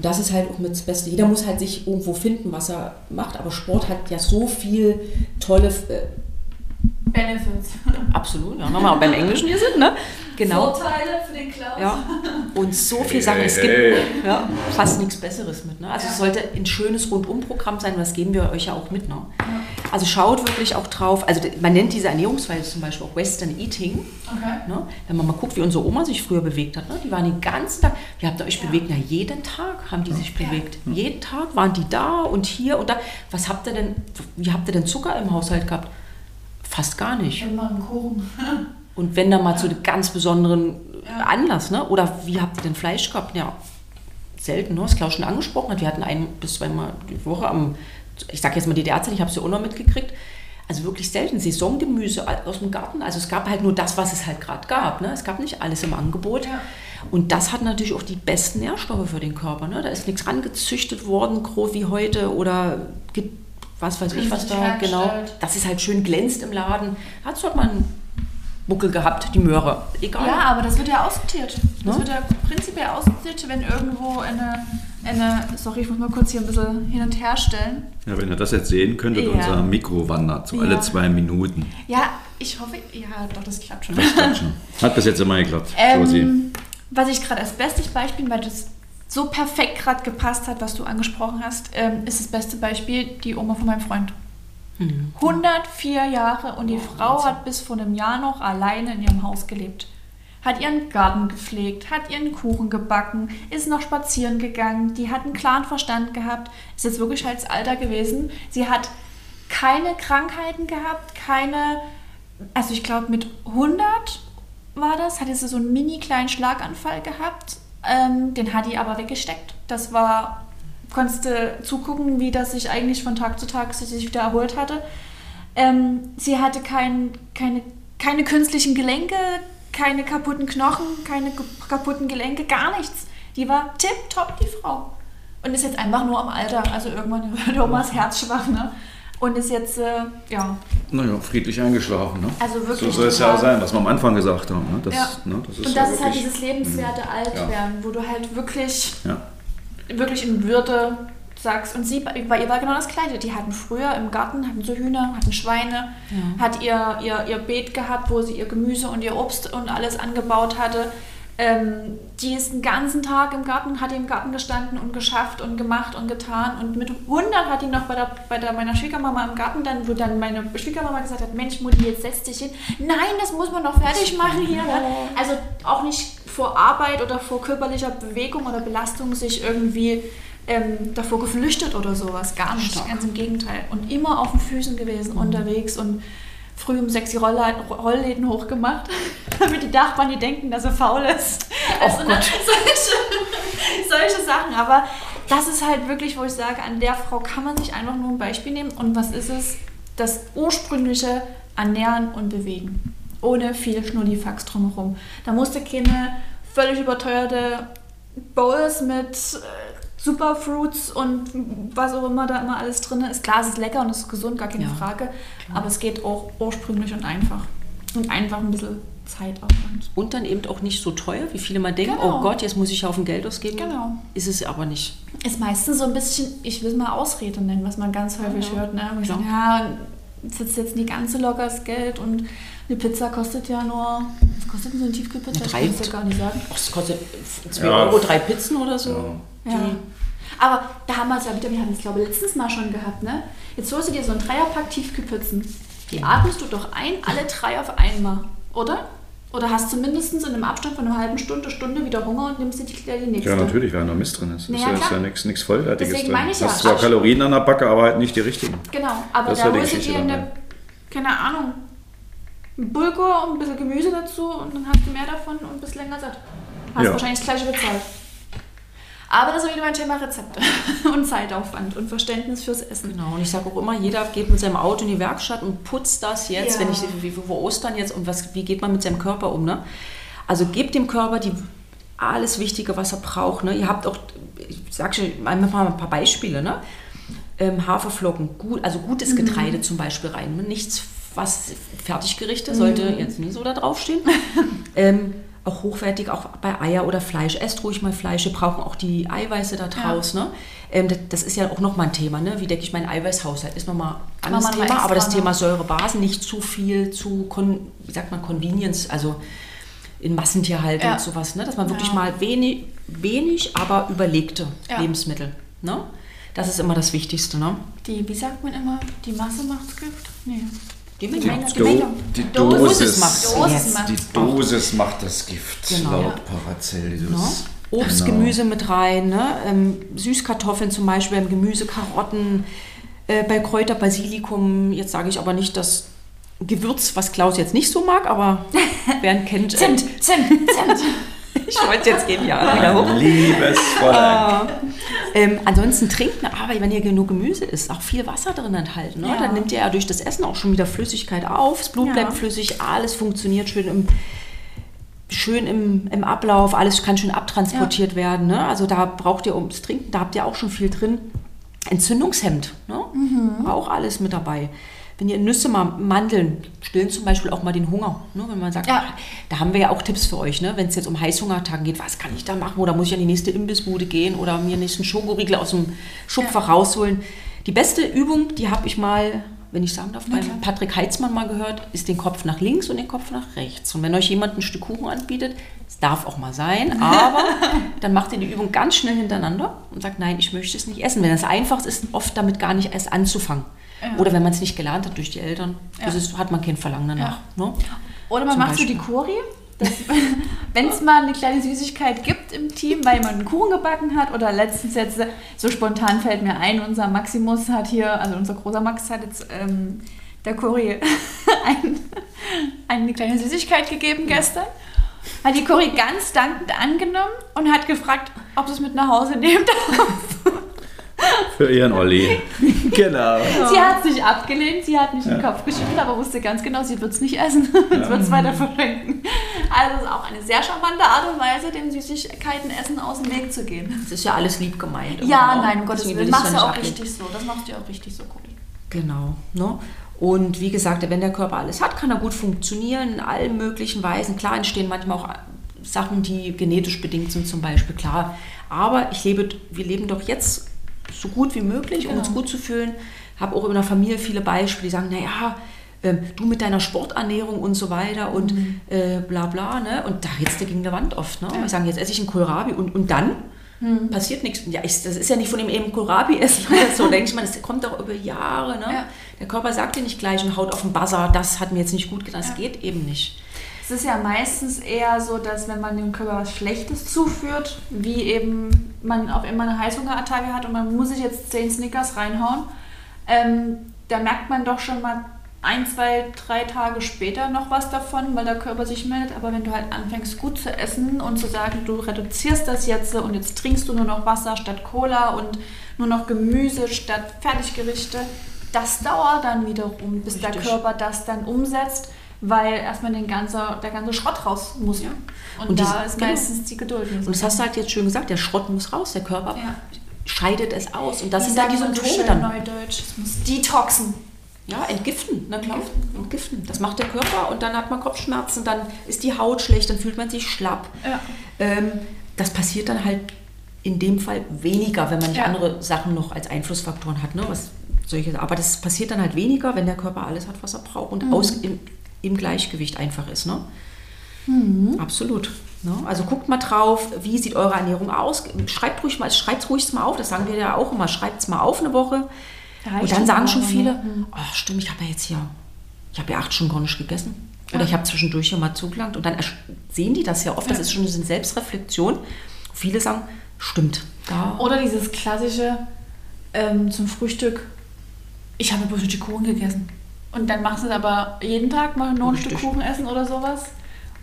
Und das ist halt auch mit das Beste. Jeder muss halt sich irgendwo finden, was er macht. Aber Sport hat ja so viel tolle äh, Benefits. Absolut, ja, auch beim Englischen hier sind, ne? Genau. Vorteile für den Klaus. Ja. Und so viele Sachen. Es gibt ja, fast nichts Besseres mit. Ne? Also es sollte ein schönes Rundumprogramm sein und das geben wir euch ja auch mit. Ne? Also schaut wirklich auch drauf. Also man nennt diese Ernährungsweise zum Beispiel auch Western Eating. Okay. Ne? Wenn man mal guckt, wie unsere Oma sich früher bewegt hat. Ne? Die waren den ganzen Tag. Wie habt ihr euch bewegt? Na, jeden Tag haben die sich bewegt. Jeden Tag waren die da und hier und da. Was habt ihr denn, wie habt ihr denn Zucker im Haushalt gehabt? Fast gar nicht. Immer einen Kuchen. Und wenn dann mal zu einem ganz besonderen Anlass, ne? Oder wie habt ihr denn Fleisch gehabt? Ja, selten, ne? Was Klaus schon angesprochen hat. Wir hatten ein bis zweimal die Woche am, ich sag jetzt mal DDR-Zeit, ich habe es ja auch noch mitgekriegt. Also wirklich selten. Saisongemüse aus dem Garten. Also es gab halt nur das, was es halt gerade gab. Ne? Es gab nicht alles im Angebot. Ja. Und das hat natürlich auch die besten Nährstoffe für den Körper. Ne? Da ist nichts rangezüchtet worden, grob wie heute oder ge- was weiß ich, was da genau. Dass es halt schön glänzt im Laden. Hat es halt mal einen Buckel gehabt, die Möhre. Egal. Ja, aber das wird ja aussortiert. Das Ne? wird ja prinzipiell aussortiert, wenn irgendwo eine, eine, sorry, ich muss mal kurz hier ein bisschen hin und her stellen. Ja, wenn ihr das jetzt sehen könntet, Ja. unser Mikro wandert so alle Ja. zwei Minuten. Ja, ich hoffe, ja, doch, das klappt schon. Das klappt schon. Hat bis jetzt immer geklappt. Ähm, was ich gerade als bestes Beispiel, weil das so perfekt gerade gepasst hat, was du angesprochen hast, ähm, ist das beste Beispiel die Oma von meinem Freund. 104 Jahre und die Frau hat bis vor einem Jahr noch alleine in ihrem Haus gelebt. Hat ihren Garten gepflegt, hat ihren Kuchen gebacken, ist noch spazieren gegangen, die hat einen klaren Verstand gehabt, ist jetzt wirklich das Alter gewesen. Sie hat keine Krankheiten gehabt, keine, also ich glaube mit 100 war das, hatte sie so einen mini kleinen Schlaganfall gehabt, ähm, den hat die aber weggesteckt. Das war, konntest du zugucken, wie das sich eigentlich von Tag zu Tag sich wieder erholt hatte. Ähm, sie hatte kein, keine, keine künstlichen Gelenke, keine kaputten Knochen, keine kaputten Gelenke, gar nichts. Die war tipptopp, die Frau. Und ist jetzt einfach nur am Alter. Also irgendwann wird Omas Herz schwach, ne? Und ist jetzt, äh, ja, Naja, friedlich eingeschlafen. Ne? Also wirklich So soll es ja auch sein, was wir am Anfang gesagt haben. Ne? Das, Ja. ne? das ist und ja das ist halt dieses lebenswerte Altwerden, wo du halt wirklich, Ja. wirklich in Würde sagst. Und sie, bei ihr war genau das Gleiche. Die hatten früher im Garten, hatten so Hühner, hatten Schweine, hat ihr, ihr, ihr Beet gehabt, wo sie ihr Gemüse und ihr Obst und alles angebaut hatte. Ähm, die ist den ganzen Tag im Garten, hat im Garten gestanden und geschafft und gemacht und getan. Und mit 100 hat die noch bei, der, bei der, meiner Schwiegermama im Garten, dann, wo dann meine Schwiegermama gesagt hat, Mensch Mutti, jetzt setz dich hin. Nein, das muss man noch fertig machen hier. Ne? Also auch nicht vor Arbeit oder vor körperlicher Bewegung oder Belastung sich irgendwie ähm, davor geflüchtet oder sowas. Gar nicht, Stark. ganz im Gegenteil. Und immer auf den Füßen gewesen, unterwegs und früh um sechs die Rollläden, Rollläden hochgemacht, damit die Nachbarn die denken, dass er faul ist. Also, ne, solche, solche Sachen. Aber das ist halt wirklich, wo ich sage, an der Frau kann man sich einfach nur ein Beispiel nehmen. Und was ist es? Das ursprüngliche Ernähren und Bewegen. Ohne viel Schnullifax drumherum. Da musste keine völlig überteuerte Bowls mit äh, Superfruits und was auch immer da immer alles drin ist. Klar, es ist lecker und es ist gesund, gar keine Ja, Frage. Aber es geht auch ursprünglich und einfach. Und einfach ein bisschen Zeitaufwand. Und dann eben auch nicht so teuer, wie viele mal denken, Genau. oh Gott, jetzt muss ich Haufen Geld ausgeben. Genau. Ist es aber nicht. Ist meistens so ein bisschen, ich will es mal Ausrede nennen, was man ganz häufig Ja. hört. Ne? Wo ich Klar. sage, ja, sitzt jetzt nicht ganz so locker das Geld und eine Pizza kostet ja nur, was kostet denn so eine Tiefkühlpizza? Eine Ich drei- kann es ja gar nicht sagen. Ach, es kostet 2 Ja. Euro, drei Pizzen oder so. Ja. Ja. Aber da haben wir es ja wieder, wir hatten es glaube ich letztens mal schon gehabt, ne? Jetzt holst du dir so einen Dreierpack Tiefkühlpizzen. Die atmest du doch ein, alle drei auf einmal, oder? Oder hast du mindestens in einem Abstand von einer halben Stunde, Stunde wieder Hunger und nimmst dir die, die nächste? Ja, natürlich, weil da Mist drin ist. Na ist ja, ja, ist ja klar. nichts nichts Vollwertiges Deswegen drin. meine ich Du ja, hast zwar Kalorien an der Backe, aber halt nicht die richtigen. Genau, aber Das da holst du dir eine, keine Ahnung, einen Bulgur und ein bisschen Gemüse dazu und dann hast du mehr davon und bist länger satt. Hast Ja. wahrscheinlich das gleiche bezahlt. Aber das ist wieder mein Thema Rezepte und Zeitaufwand und Verständnis fürs Essen. Genau, und ich sage auch immer, jeder geht mit seinem Auto in die Werkstatt und putzt das jetzt, Ja. wenn ich, wie vor Ostern jetzt, und was, wie geht man mit seinem Körper um, ne? Also gebt dem Körper die, alles Wichtige, was er braucht, ne? Ihr habt auch, ich sage schon einfach mal ein paar Beispiele, ne? Ähm, Haferflocken, gut, also gutes Getreide zum Beispiel rein, ne? nichts, was Fertiggerichte, sollte jetzt nicht so da draufstehen. ähm, auch hochwertig, auch bei Eier oder Fleisch. Esst ruhig mal Fleisch. Wir brauchen auch die Eiweiße da draus. Ne? Ähm, das, das ist ja auch nochmal ein Thema. Ne? Wie decke ich meinen Eiweißhaushalt? Ist nochmal ein anderes Thema. Aber das Thema noch. Säurebasen, nicht zu viel, zu, con, wie sagt man, Convenience, also in Massentierhaltung Ja. und sowas. Ne? Dass man wirklich Ja. mal wenig, wenig, aber überlegte Ja. Lebensmittel. Ne? Das ist immer das Wichtigste. Ne? Die, wie sagt man immer, die Masse macht's Gift? Nee. Die Die Do die Dosis Dosis, macht's. Dosis Yes. macht's. Die Dosis macht das Gift, Genau. laut. Paracelsus. Ne? Obst, Genau. Gemüse mit rein, ne? ähm, Süßkartoffeln zum Beispiel, beim Gemüse, Karotten, äh, bei Kräuter, Basilikum. Jetzt sage ich aber nicht das Gewürz, was Klaus jetzt nicht so mag, aber wer ihn kennt. äh, Zimt, Zimt, Zimt. Ich wollte jetzt genial wieder hoch. Liebes Fräulein. Ähm, ansonsten trinken, aber wenn ihr genug Gemüse isst, auch viel Wasser drin enthalten. Ne? Ja. Dann nimmt ihr ja durch das Essen auch schon wieder Flüssigkeit auf. Das Blut Ja. bleibt flüssig, alles funktioniert schön im, schön im, im Ablauf, alles kann schön abtransportiert werden. Ne? Also da braucht ihr ums Trinken, da habt ihr auch schon viel drin. Entzündungshemd, ne? Mhm. auch alles mit dabei. Wenn ihr Nüsse mal, Mandeln, stillen zum Beispiel auch mal den Hunger. Ne? Wenn man sagt, Ja. da haben wir ja auch Tipps für euch, ne? wenn es jetzt um Heißhungertagen geht, was kann ich da machen? Oder muss ich an die nächste Imbissbude gehen oder mir den nächsten Schokoriegel aus dem Schubfach rausholen? Die beste Übung, die habe ich mal, wenn ich sagen darf, Na beim klar. Patrick Heitzmann mal gehört, ist den Kopf nach links und den Kopf nach rechts. Und wenn euch jemand ein Stück Kuchen anbietet, es darf auch mal sein, aber dann macht ihr die Übung ganz schnell hintereinander und sagt, nein, ich möchte es nicht essen. Wenn das einfach ist, oft damit gar nicht erst anzufangen. Ja. Oder wenn man es nicht gelernt hat durch die Eltern, Ja. ist, hat man kein Verlangen danach. Ne? Oder man Zum macht so die Beispiel. Kuri. Wenn es mal eine kleine Süßigkeit gibt im Team, weil man einen Kuchen gebacken hat oder letztens jetzt, äh, so spontan fällt mir ein, unser Maximus hat hier, also unser großer Max hat jetzt ähm, der Kuri ein, eine kleine Süßigkeit gegeben gestern. Hat die Cori ganz dankend angenommen und hat gefragt, ob sie es mit nach Hause nehmen darf. Für ihren Olli. genau. Sie hat sich abgelehnt, sie hat nicht den Ja. Kopf geschüttelt, aber wusste ganz genau, sie wird es nicht essen. Sie wird es weiter verschenken. Also es ist auch eine sehr charmante Art und Weise, dem Süßigkeitenessen aus dem Weg zu gehen. Das ist ja alles lieb gemeint. Ja, ne? nein, um Gottes Willen. will ich Machst du ja auch nicht ablehnen. richtig so. Das machst du auch richtig so, Cori. Genau. Ne? Und wie gesagt, wenn der Körper alles hat, kann er gut funktionieren in allen möglichen Weisen. Klar entstehen manchmal auch Sachen, die genetisch bedingt sind, zum Beispiel, klar. Aber ich lebe, wir leben doch jetzt so gut wie möglich, um Genau. uns gut zu fühlen. Habe auch in der Familie viele Beispiele, die sagen, naja, ähm, du mit deiner Sporternährung und so weiter und äh, bla bla. Ne? Und da jetzt gegen die Wand oft. Ne? Ja. Wir sagen, jetzt esse ich einen Kohlrabi und, und dann passiert nichts. Ja, ich, das ist ja nicht von dem eben Kohlrabi essen so. denke ich mal, das kommt doch über Jahre. Ne? Ja. Der Körper sagt dir nicht gleich und haut auf den Buzzer, das hat mir jetzt nicht gut getan. Das Ja. geht eben nicht. Es ist ja meistens eher so, dass wenn man dem Körper was Schlechtes zuführt, wie eben man auf immer eine Heißhungerattacke hat und man muss sich jetzt 10 Snickers reinhauen, ähm, da merkt man doch schon mal ein, zwei, drei Tage später noch was davon, weil der Körper sich meldet. Aber wenn du halt anfängst gut zu essen und zu sagen, du reduzierst das jetzt und jetzt trinkst du nur noch Wasser statt Cola und nur noch Gemüse statt Fertiggerichte, das dauert dann wiederum, bis der Richtig. Körper das dann umsetzt. Weil erstmal den ganze, der ganze Schrott raus muss. Ja. Und, Und da diese- ist genau. meistens die Geduld. Und das hast du halt jetzt schön gesagt, der Schrott muss raus, der Körper Ja. scheidet es aus. Und das sind dann die Symptome dann. Neudeutsch. Es muss detoxen. Ja, entgiften, na klar. Entgiften. Das macht der Körper und dann hat man Kopfschmerzen, dann ist die Haut schlecht, dann fühlt man sich schlapp. Ja. Ähm, das passiert dann halt in dem Fall weniger, wenn man nicht Ja. andere Sachen noch als Einflussfaktoren hat. Ne? Was, solche, aber das passiert dann halt weniger, wenn der Körper alles hat, was er braucht und aus, im, im Gleichgewicht einfach ist. Ne? Absolut. Ne? Also guckt mal drauf, wie sieht eure Ernährung aus. Schreibt ruhig mal, schreibt ruhig mal auf, das sagen wir ja auch immer, schreibt es mal auf eine Woche. Reicht Und dann schon sagen schon ne? viele, oh, stimmt, ich habe ja jetzt hier, ich habe ja acht Stunden gar nicht gegessen. Oder Ja. ich habe zwischendurch hier mal zugelangt. Und dann sehen die das ja oft, das Ja. ist schon eine Selbstreflexion. Viele sagen, stimmt. Da, Oder dieses klassische ähm, zum Frühstück, ich habe bloß Stück Kuchen gegessen. Und dann machst du es aber jeden Tag mal nur ein Richtig. Stück Kuchen essen oder sowas.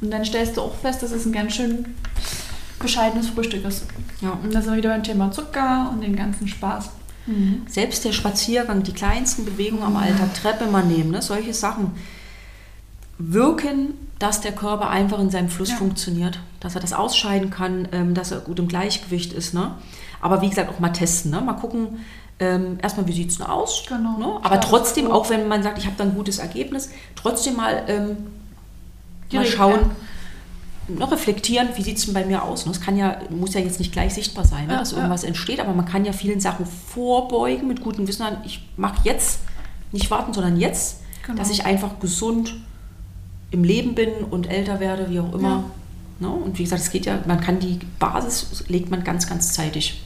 Und dann stellst du auch fest, dass es ein ganz schön bescheidenes Frühstück ist. ja. Und da sind wir wieder beim Thema Zucker und den ganzen Spaß. Selbst der Spaziergang, die kleinsten Bewegungen am Alltag, Treppe mal nehmen, ne, solche Sachen wirken, dass der Körper einfach in seinem Fluss Ja. funktioniert, dass er das ausscheiden kann, ähm, dass er gut im Gleichgewicht ist. Ne? Aber wie gesagt, auch mal testen, ne? mal gucken, ähm, erstmal, wie sieht es denn aus? Genau. Ne? Aber Status trotzdem, auch wenn man sagt, ich habe da ein gutes Ergebnis, trotzdem mal, ähm, mal schauen, ja. noch reflektieren, wie sieht es denn bei mir aus? Ne? Es kann ja, muss ja jetzt nicht gleich sichtbar sein, ne? Ja, dass ja. irgendwas entsteht, aber man kann ja vielen Sachen vorbeugen mit gutem Wissen. Ich mache jetzt, nicht warten, sondern jetzt, Genau. dass ich einfach gesund im Leben bin und älter werde, wie auch immer. Ne? Und wie gesagt, es geht ja, man kann die Basis, legt man ganz, ganz zeitig.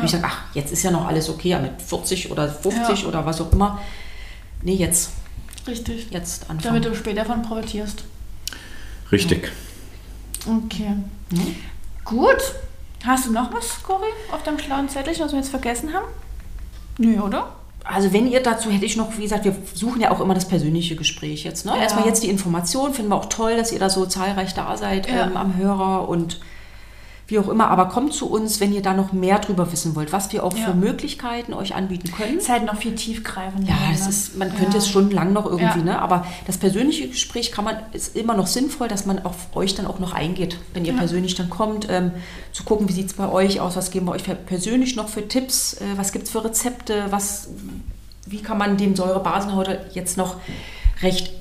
Wie ich sage, ach, jetzt ist ja noch alles okay, ja, mit 40 oder 50 Ja. oder was auch immer. Nee, jetzt, Richtig. jetzt anfangen. Damit du später davon profitierst. Richtig. Okay. Mhm. Gut. Hast du noch was, Cory, auf deinem schlauen Zettel, was wir jetzt vergessen haben? Nö, oder? Also wenn ihr dazu hätte ich noch, wie gesagt, wir suchen ja auch immer das persönliche Gespräch jetzt. Ne? Ja. Erstmal jetzt die Information, finden wir auch toll, dass ihr da so zahlreich da seid Ja. ähm, am Hörer und wie auch immer. Aber kommt zu uns, wenn ihr da noch mehr drüber wissen wollt, was wir auch Ja. für Möglichkeiten euch anbieten können. Ist halt noch viel tiefgreifender. Ja, das ne? ist, man Ja. könnte jetzt stundenlang noch irgendwie, Ja. ne? aber das persönliche Gespräch kann man, ist immer noch sinnvoll, dass man auf euch dann auch noch eingeht, wenn ihr Ja. persönlich dann kommt, ähm, zu gucken, wie sieht es bei euch aus, was geben wir euch persönlich noch für Tipps, äh, was gibt es für Rezepte, was, wie kann man den Säurebasenhaut jetzt noch recht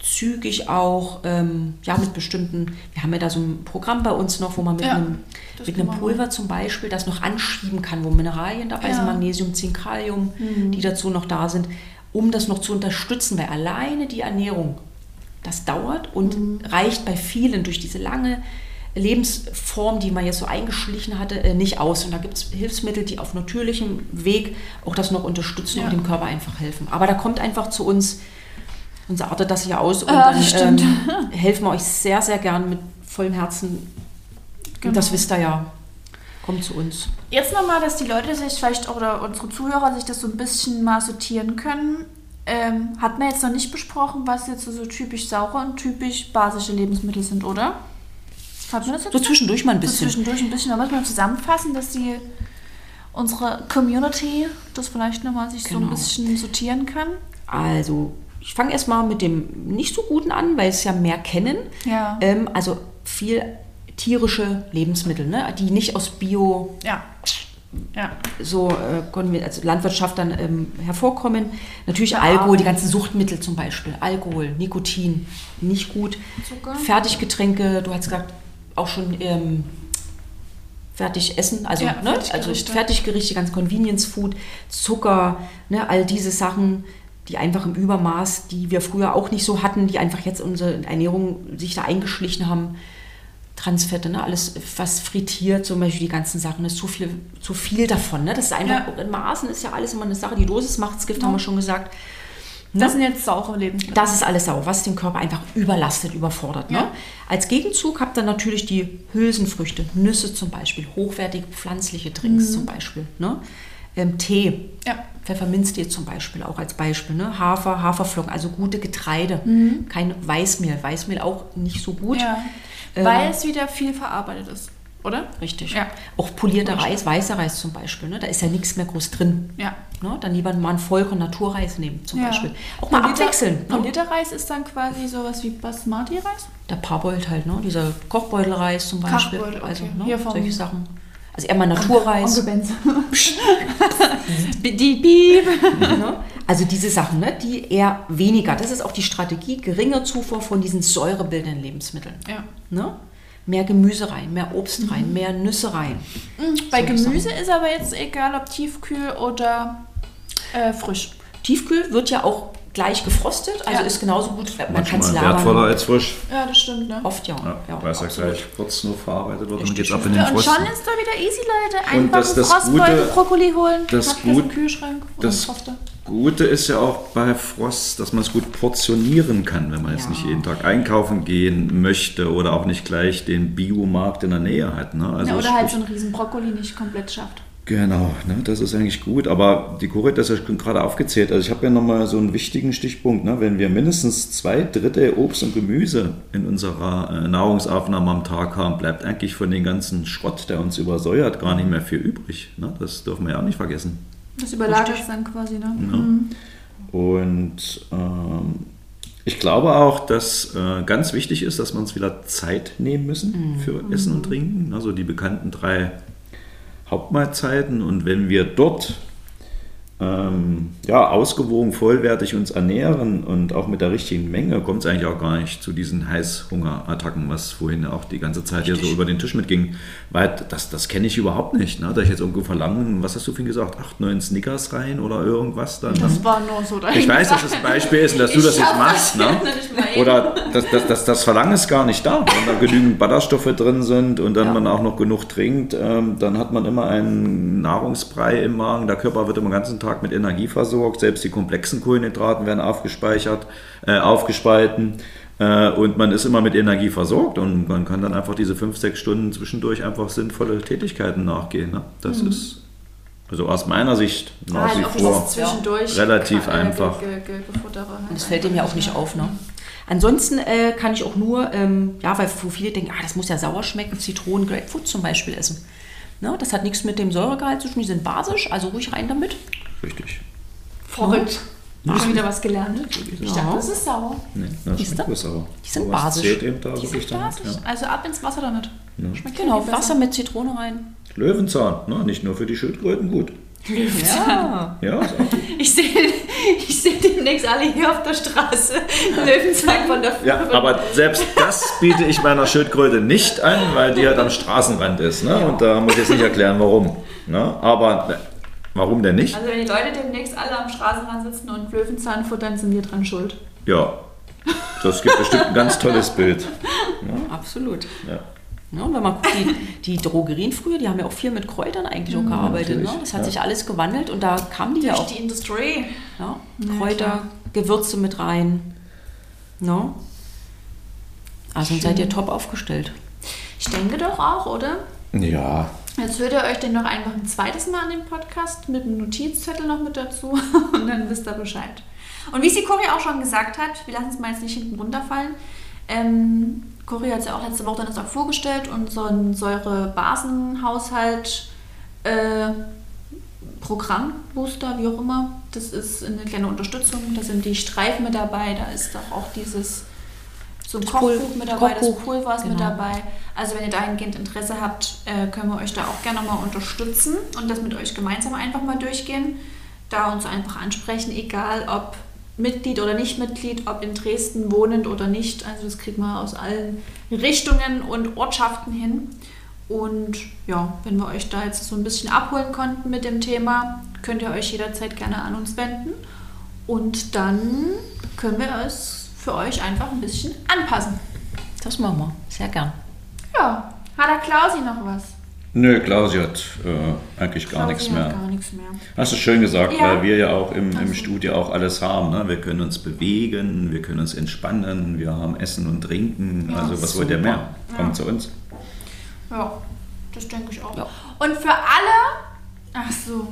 zügig auch, ähm, ja, mit bestimmten, wir haben ja da so ein Programm bei uns noch, wo man mit Ja, einem, mit. Pulver zum Beispiel das noch anschieben kann, wo Mineralien dabei sind, Ja. Magnesium, Zink, Kalium, Mhm. die dazu noch da sind, um das noch zu unterstützen, weil alleine die Ernährung, das dauert und Mhm. reicht bei vielen durch diese lange Lebensform, die man jetzt so eingeschlichen hatte, äh, nicht aus. Und da gibt es Hilfsmittel, die auf natürlichem Weg auch das noch unterstützen Ja. und dem Körper einfach helfen. Aber da kommt einfach zu uns, unser artet das ja aus und Ah, dann ähm, helfen wir euch sehr, sehr gern mit vollem Herzen. Genau. Und das wisst ihr ja. Kommt zu uns. Jetzt nochmal, dass die Leute sich vielleicht oder unsere Zuhörer sich das so ein bisschen mal sortieren können. Ähm, hat man jetzt noch nicht besprochen, was jetzt so, so typisch saure und typisch basische Lebensmittel sind, oder? Hat man das jetzt? So zwischendurch mal ein so bisschen. zwischendurch ein bisschen. Da muss man zusammenfassen, dass die unsere Community das vielleicht nochmal sich so ein Genau. bisschen sortieren kann. Also, ich fange erstmal mit dem nicht so guten an, weil es ja mehr kennen. Ja. Ähm, also viel tierische Lebensmittel, ne? die nicht aus Bio, Ja. Ja. so äh, also Landwirtschaft dann ähm, hervorkommen. Natürlich Ja, Alkohol, die ganzen Suchtmittel zum Beispiel. Alkohol, Nikotin, nicht gut. Zucker. Fertiggetränke, du hast gesagt, auch schon ähm, fertig essen, also, Ja, ne? also Fertiggerichte. Fertiggerichte, ganz Convenience Food, Zucker, ne? all diese Sachen, die einfach im Übermaß, die wir früher auch nicht so hatten, die einfach jetzt unsere Ernährung sich da eingeschlichen haben. Transfette, ne? alles was frittiert, zum Beispiel die ganzen Sachen, das ist zu viel, zu viel davon. Ne? Das ist einfach, Ja. in Maßen ist ja alles immer eine Sache, die Dosis macht's Gift, haben wir schon gesagt. Das sind jetzt saure Lebensmittel. Das ist alles sauer, was den Körper einfach überlastet, überfordert. Ne? Ja. Als Gegenzug habt ihr natürlich die Hülsenfrüchte, Nüsse zum Beispiel, hochwertige pflanzliche Drinks zum Beispiel. Ne? Ähm, Tee, ja. Pfefferminztee zum Beispiel, auch als Beispiel. Ne? Hafer, Haferflocken, also gute Getreide. Kein Weißmehl. Weißmehl auch nicht so gut. ja. Ähm, Weil es wieder viel verarbeitet ist. Oder? Richtig. Ja. Auch polierter Reis, weißer Reis zum Beispiel, ne? da ist ja nichts mehr groß drin. Ja. Ne? Dann lieber mal einen Vollkorn Naturreis nehmen zum ja. Beispiel. Auch mal Polierter- abwechseln. Ne? Polierter Reis ist dann quasi sowas wie Basmati-Reis? Der Parboiled halt, ne? dieser Kochbeutelreis zum Beispiel. Kochbeutel, okay. Also ne? Hier vom- solche Sachen. Also eher mal Naturreis. Die Piep. ne? Also diese Sachen, ne? die eher weniger. Das ist auch die Strategie, geringe Zufuhr von diesen säurebildenden Lebensmitteln. Ja. Ne? Mehr Gemüse rein, mehr Obst rein, mehr Nüsse rein. Bei Solche Gemüse ist aber jetzt egal, ob tiefkühl oder äh, frisch. Tiefkühl wird ja auch gleich gefrostet, also Ja. ist genauso gut. Man kann es Manchmal wertvoller lagern. als frisch. Ja, das stimmt, ne? Oft ja. Ja, ja, weil es ja gleich kurz nur verarbeitet wird und Richtig. geht's ab in den Ja, und schon ist da wieder easy, Leute. Einfach das- das Frostbeutel Gute- Brokkoli holen. das Gut- einen Kühlschrank das-. Gute ist ja auch bei Frost, dass man es gut portionieren kann, wenn man jetzt nicht jeden Tag einkaufen gehen möchte oder auch nicht gleich den Biomarkt in der Nähe hat. Ne? Also Ja, oder halt so einen riesen Brokkoli nicht komplett schafft. Genau, ne, das ist eigentlich gut. Aber die Corit, das ja gerade aufgezählt. Also ich habe ja nochmal so einen wichtigen Stichpunkt. Ne? Wenn wir mindestens zwei Drittel Obst und Gemüse in unserer äh, Nahrungsaufnahme am Tag haben, bleibt eigentlich von den ganzen Schrott, der uns übersäuert, gar nicht mehr viel übrig. Ne? Das dürfen wir ja auch nicht vergessen. Das überlagert dann quasi, ne? Und ähm, ich glaube auch, dass äh, ganz wichtig ist, dass wir uns wieder Zeit nehmen müssen für Essen und Trinken. Also die bekannten drei Hauptmahlzeiten. Und wenn wir dort ähm, ja, ausgewogen, vollwertig uns ernähren und auch mit der richtigen Menge, kommt es eigentlich auch gar nicht zu diesen Heißhungerattacken, was vorhin auch die ganze Zeit hier so über den Tisch mitging. Weil das, das kenne ich überhaupt nicht. Ne? Da ich jetzt irgendwo verlangen, was hast du vorhin gesagt, acht, neun Snickers rein oder irgendwas dann. Das war nur so dahin Ich weiß, dass das ein Beispiel ist und dass du das jetzt machst. Ne? Oder das, das, das, das Verlangen ist gar nicht da. Wenn da genügend Ballaststoffe drin sind und dann Ja. man auch noch genug trinkt, ähm, dann hat man immer einen Nahrungsbrei im Magen. Der Körper wird immer ganzen Tag mit Energie versorgt. Selbst die komplexen Kohlenhydraten werden aufgespeichert, äh, aufgespalten. Äh, und man ist immer mit Energie versorgt und man kann dann einfach diese fünf, sechs Stunden zwischendurch einfach sinnvolle Tätigkeiten nachgehen. Ne? Das ist also aus meiner Sicht nach Ah, wie vor. relativ äh, einfach. Ge, halt. Das fällt dem ja auch nicht auf. Ne? Ansonsten äh, kann ich auch nur, ähm, ja, weil viele denken, ah, das muss ja sauer schmecken, Zitronen, Grapefruit zum Beispiel essen. Ne? Das hat nichts mit dem Säuregehalt zu tun, die sind basisch, also ruhig rein damit. Richtig. Verrückt. Hab schon wieder was gelernt. Ich Ja. dachte, das ist sauer. Nee, das Siehst schmeckt du? sauer. Die sind Aber basisch. Zählt eben da Die wirklich sind dann, basisch. ja. Also ab ins Wasser damit. Schmeckt Genau, Wasser mit Zitrone rein. Löwenzahn, ne? nicht nur für die Schildkröten gut. Ja. Ja, ist auch gut. Ich sehe ich seh demnächst alle hier auf der Straße Löwenzahn von der ja, aber selbst das biete ich meiner Schildkröte nicht an, weil die halt am Straßenrand ist. Ne? Und da muss ich jetzt nicht erklären, warum. Ne? Aber ne, warum denn nicht? Also wenn die Leute demnächst alle am Straßenrand sitzen und Löwenzahn futtern, sind wir dran schuld. Ja, das gibt bestimmt ein ganz tolles Bild. Absolut. Ja. Ja, und wenn man guckt, die, die Drogerien früher, die haben ja auch viel mit Kräutern eigentlich auch gearbeitet. Ne? Das hat ja. sich alles gewandelt und da kamen die ja Durch auch. die Industrie. Ja, Ja, Kräuter. Gewürze mit rein. No? Also dann seid ihr top aufgestellt. Ich denke doch auch, oder? Ja, Jetzt hört ihr euch den noch einfach ein zweites Mal an den Podcast mit einem Notizzettel noch mit dazu und dann wisst ihr Bescheid. Und wie es die Cory auch schon gesagt hat, wir lassen es mal jetzt nicht hinten runterfallen. Ähm, Cory hat es ja auch letzte Woche auch vorgestellt und so ein Säure-Basenhaushalt äh, Programmbooster, wie auch immer. Das ist eine kleine Unterstützung. Da sind die Streifen mit dabei, da ist doch auch dieses so ein Das Kochbuch mit dabei, das Kochbuch, Pulver ist mit genau. dabei. Also wenn ihr dahingehend Interesse habt, äh, können wir euch da auch gerne mal unterstützen und das mit euch gemeinsam einfach mal durchgehen. Da uns einfach ansprechen, egal ob Mitglied oder nicht Mitglied, ob in Dresden wohnend oder nicht. Also das kriegt man aus allen Richtungen und Ortschaften hin. Und ja, wenn wir euch da jetzt so ein bisschen abholen konnten mit dem Thema, könnt ihr euch jederzeit gerne an uns wenden. Und dann können wir es für euch einfach ein bisschen anpassen. Das machen wir. Sehr gern. Ja, hat der Klausi noch was? nö, Klausi hat äh, eigentlich gar nichts hat mehr. Gar nichts mehr. Hast du schön gesagt, Ja. weil wir ja auch im, im. Studio auch alles haben. Ne? Wir können uns bewegen, wir können uns entspannen, wir haben Essen und Trinken. Ja, also was wollt ihr super. mehr? Kommt Ja. zu uns. Ja, das denke ich auch. Ja. Und für alle, ach so,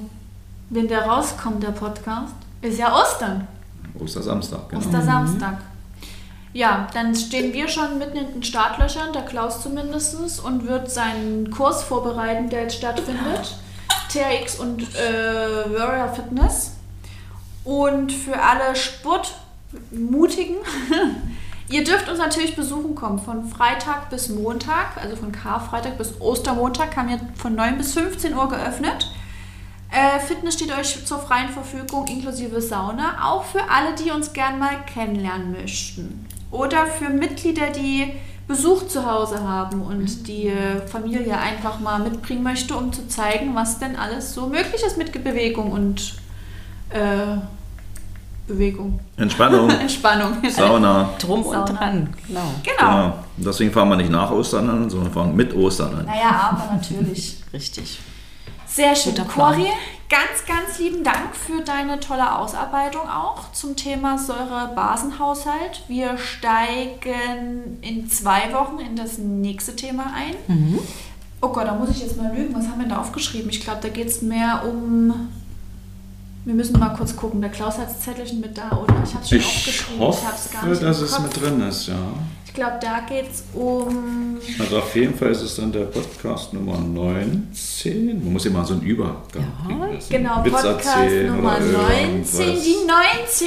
wenn der rauskommt, der Podcast, ist ja Ostern. Ostersamstag, genau. Ostersamstag. Ja, dann stehen wir schon mitten in den Startlöchern, der Klaus zumindest, und wird seinen Kurs vorbereiten, der jetzt stattfindet. TRX und äh, Warrior Fitness. Und für alle Sportmutigen, ihr dürft uns natürlich besuchen kommen. Von Freitag bis Montag, also von Karfreitag bis Ostermontag, haben wir von 9 bis 15 Uhr geöffnet. Äh, Fitness steht euch zur freien Verfügung, inklusive Sauna. Auch für alle, die uns gern mal kennenlernen möchten. Oder für Mitglieder, die Besuch zu Hause haben und die äh, Familie einfach mal mitbringen möchte, um zu zeigen, was denn alles so möglich ist mit Bewegung und äh, Bewegung. Entspannung, Entspannung. Sauna. Drum Sauna. und dran, genau. Genau. Genau. Und deswegen fahren wir nicht nach Ostern an, sondern fahren mit Ostern an. Naja, aber natürlich. Richtig. Sehr schön. Cori, ganz, ganz lieben Dank für deine tolle Ausarbeitung auch zum Thema Säure-Basenhaushalt. Wir steigen in zwei Wochen in das nächste Thema ein. Mhm. Oh Gott, da muss ich jetzt mal lügen. Was haben wir da aufgeschrieben? Ich glaube, da geht es mehr um. Wir müssen mal kurz gucken. Der Klaus hat das Zettelchen mit da, oder? Ich habe es schon Ich aufgeschrieben. hoffe, ich hab's gar nicht dass es mit drin ist, ja. Ich glaube, da geht es um. Also auf jeden Fall ist es dann der Podcast Nummer 19. Man muss immer so einen Übergang kriegen lassen. Genau, Witz Podcast erzählen Nummer oder 19. irgendwas. Die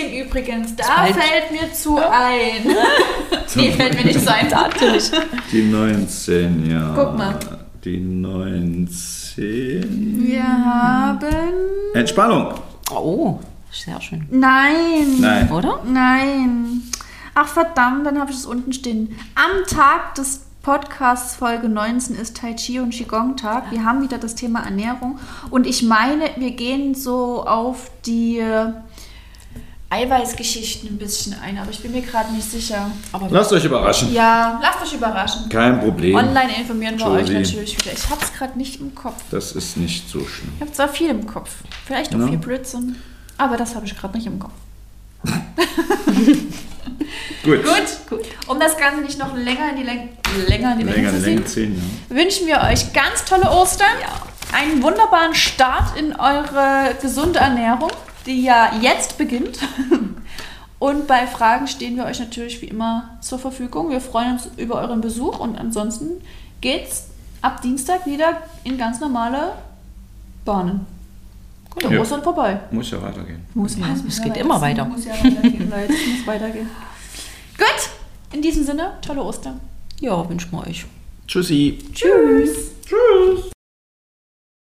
19 übrigens, da bald- fällt mir zu ein. nee, fällt mir nicht so ein. Natürlich. Die 19, ja. Guck mal. Die 19. Wir haben. Entspannung. Oh, sehr schön. Nein. Nein. Oder? Nein. Ach verdammt, dann habe ich es unten stehen. Am Tag des Podcasts Folge 19 ist Tai Chi und Qigong Tag. Wir haben wieder das Thema Ernährung und ich meine, wir gehen so auf die äh, Eiweißgeschichten ein bisschen ein, aber ich bin mir gerade nicht sicher. Aber Lasst euch überraschen. Ja, lasst euch überraschen. Kein Problem. Online informieren wir euch Josie. natürlich wieder. Ich habe es gerade nicht im Kopf. Das ist nicht so schlimm. Ich habe zwar viel im Kopf, vielleicht auch Ja. viel Blödsinn, aber das habe ich gerade nicht im Kopf. Gut. Gut, um das Ganze nicht noch länger in die, Läng länger in die Länge Länger, zu Länge ziehen, 10, ja. wünschen wir euch ganz tolle Ostern, einen wunderbaren Start in eure gesunde Ernährung, die ja jetzt beginnt. Und bei Fragen stehen wir euch natürlich wie immer zur Verfügung. Wir freuen uns über euren Besuch und ansonsten geht's ab Dienstag wieder in ganz normale Bahnen. Der Ja. Ostern vorbei. Muss ja weitergehen. Muss Ja, es geht immer weiter. Muss ja weitergehen, Leute. Es muss weitergehen. Gut, in diesem Sinne, tolle Ostern. ja, wünschen wir euch. Tschüssi. Tschüss. Tschüss.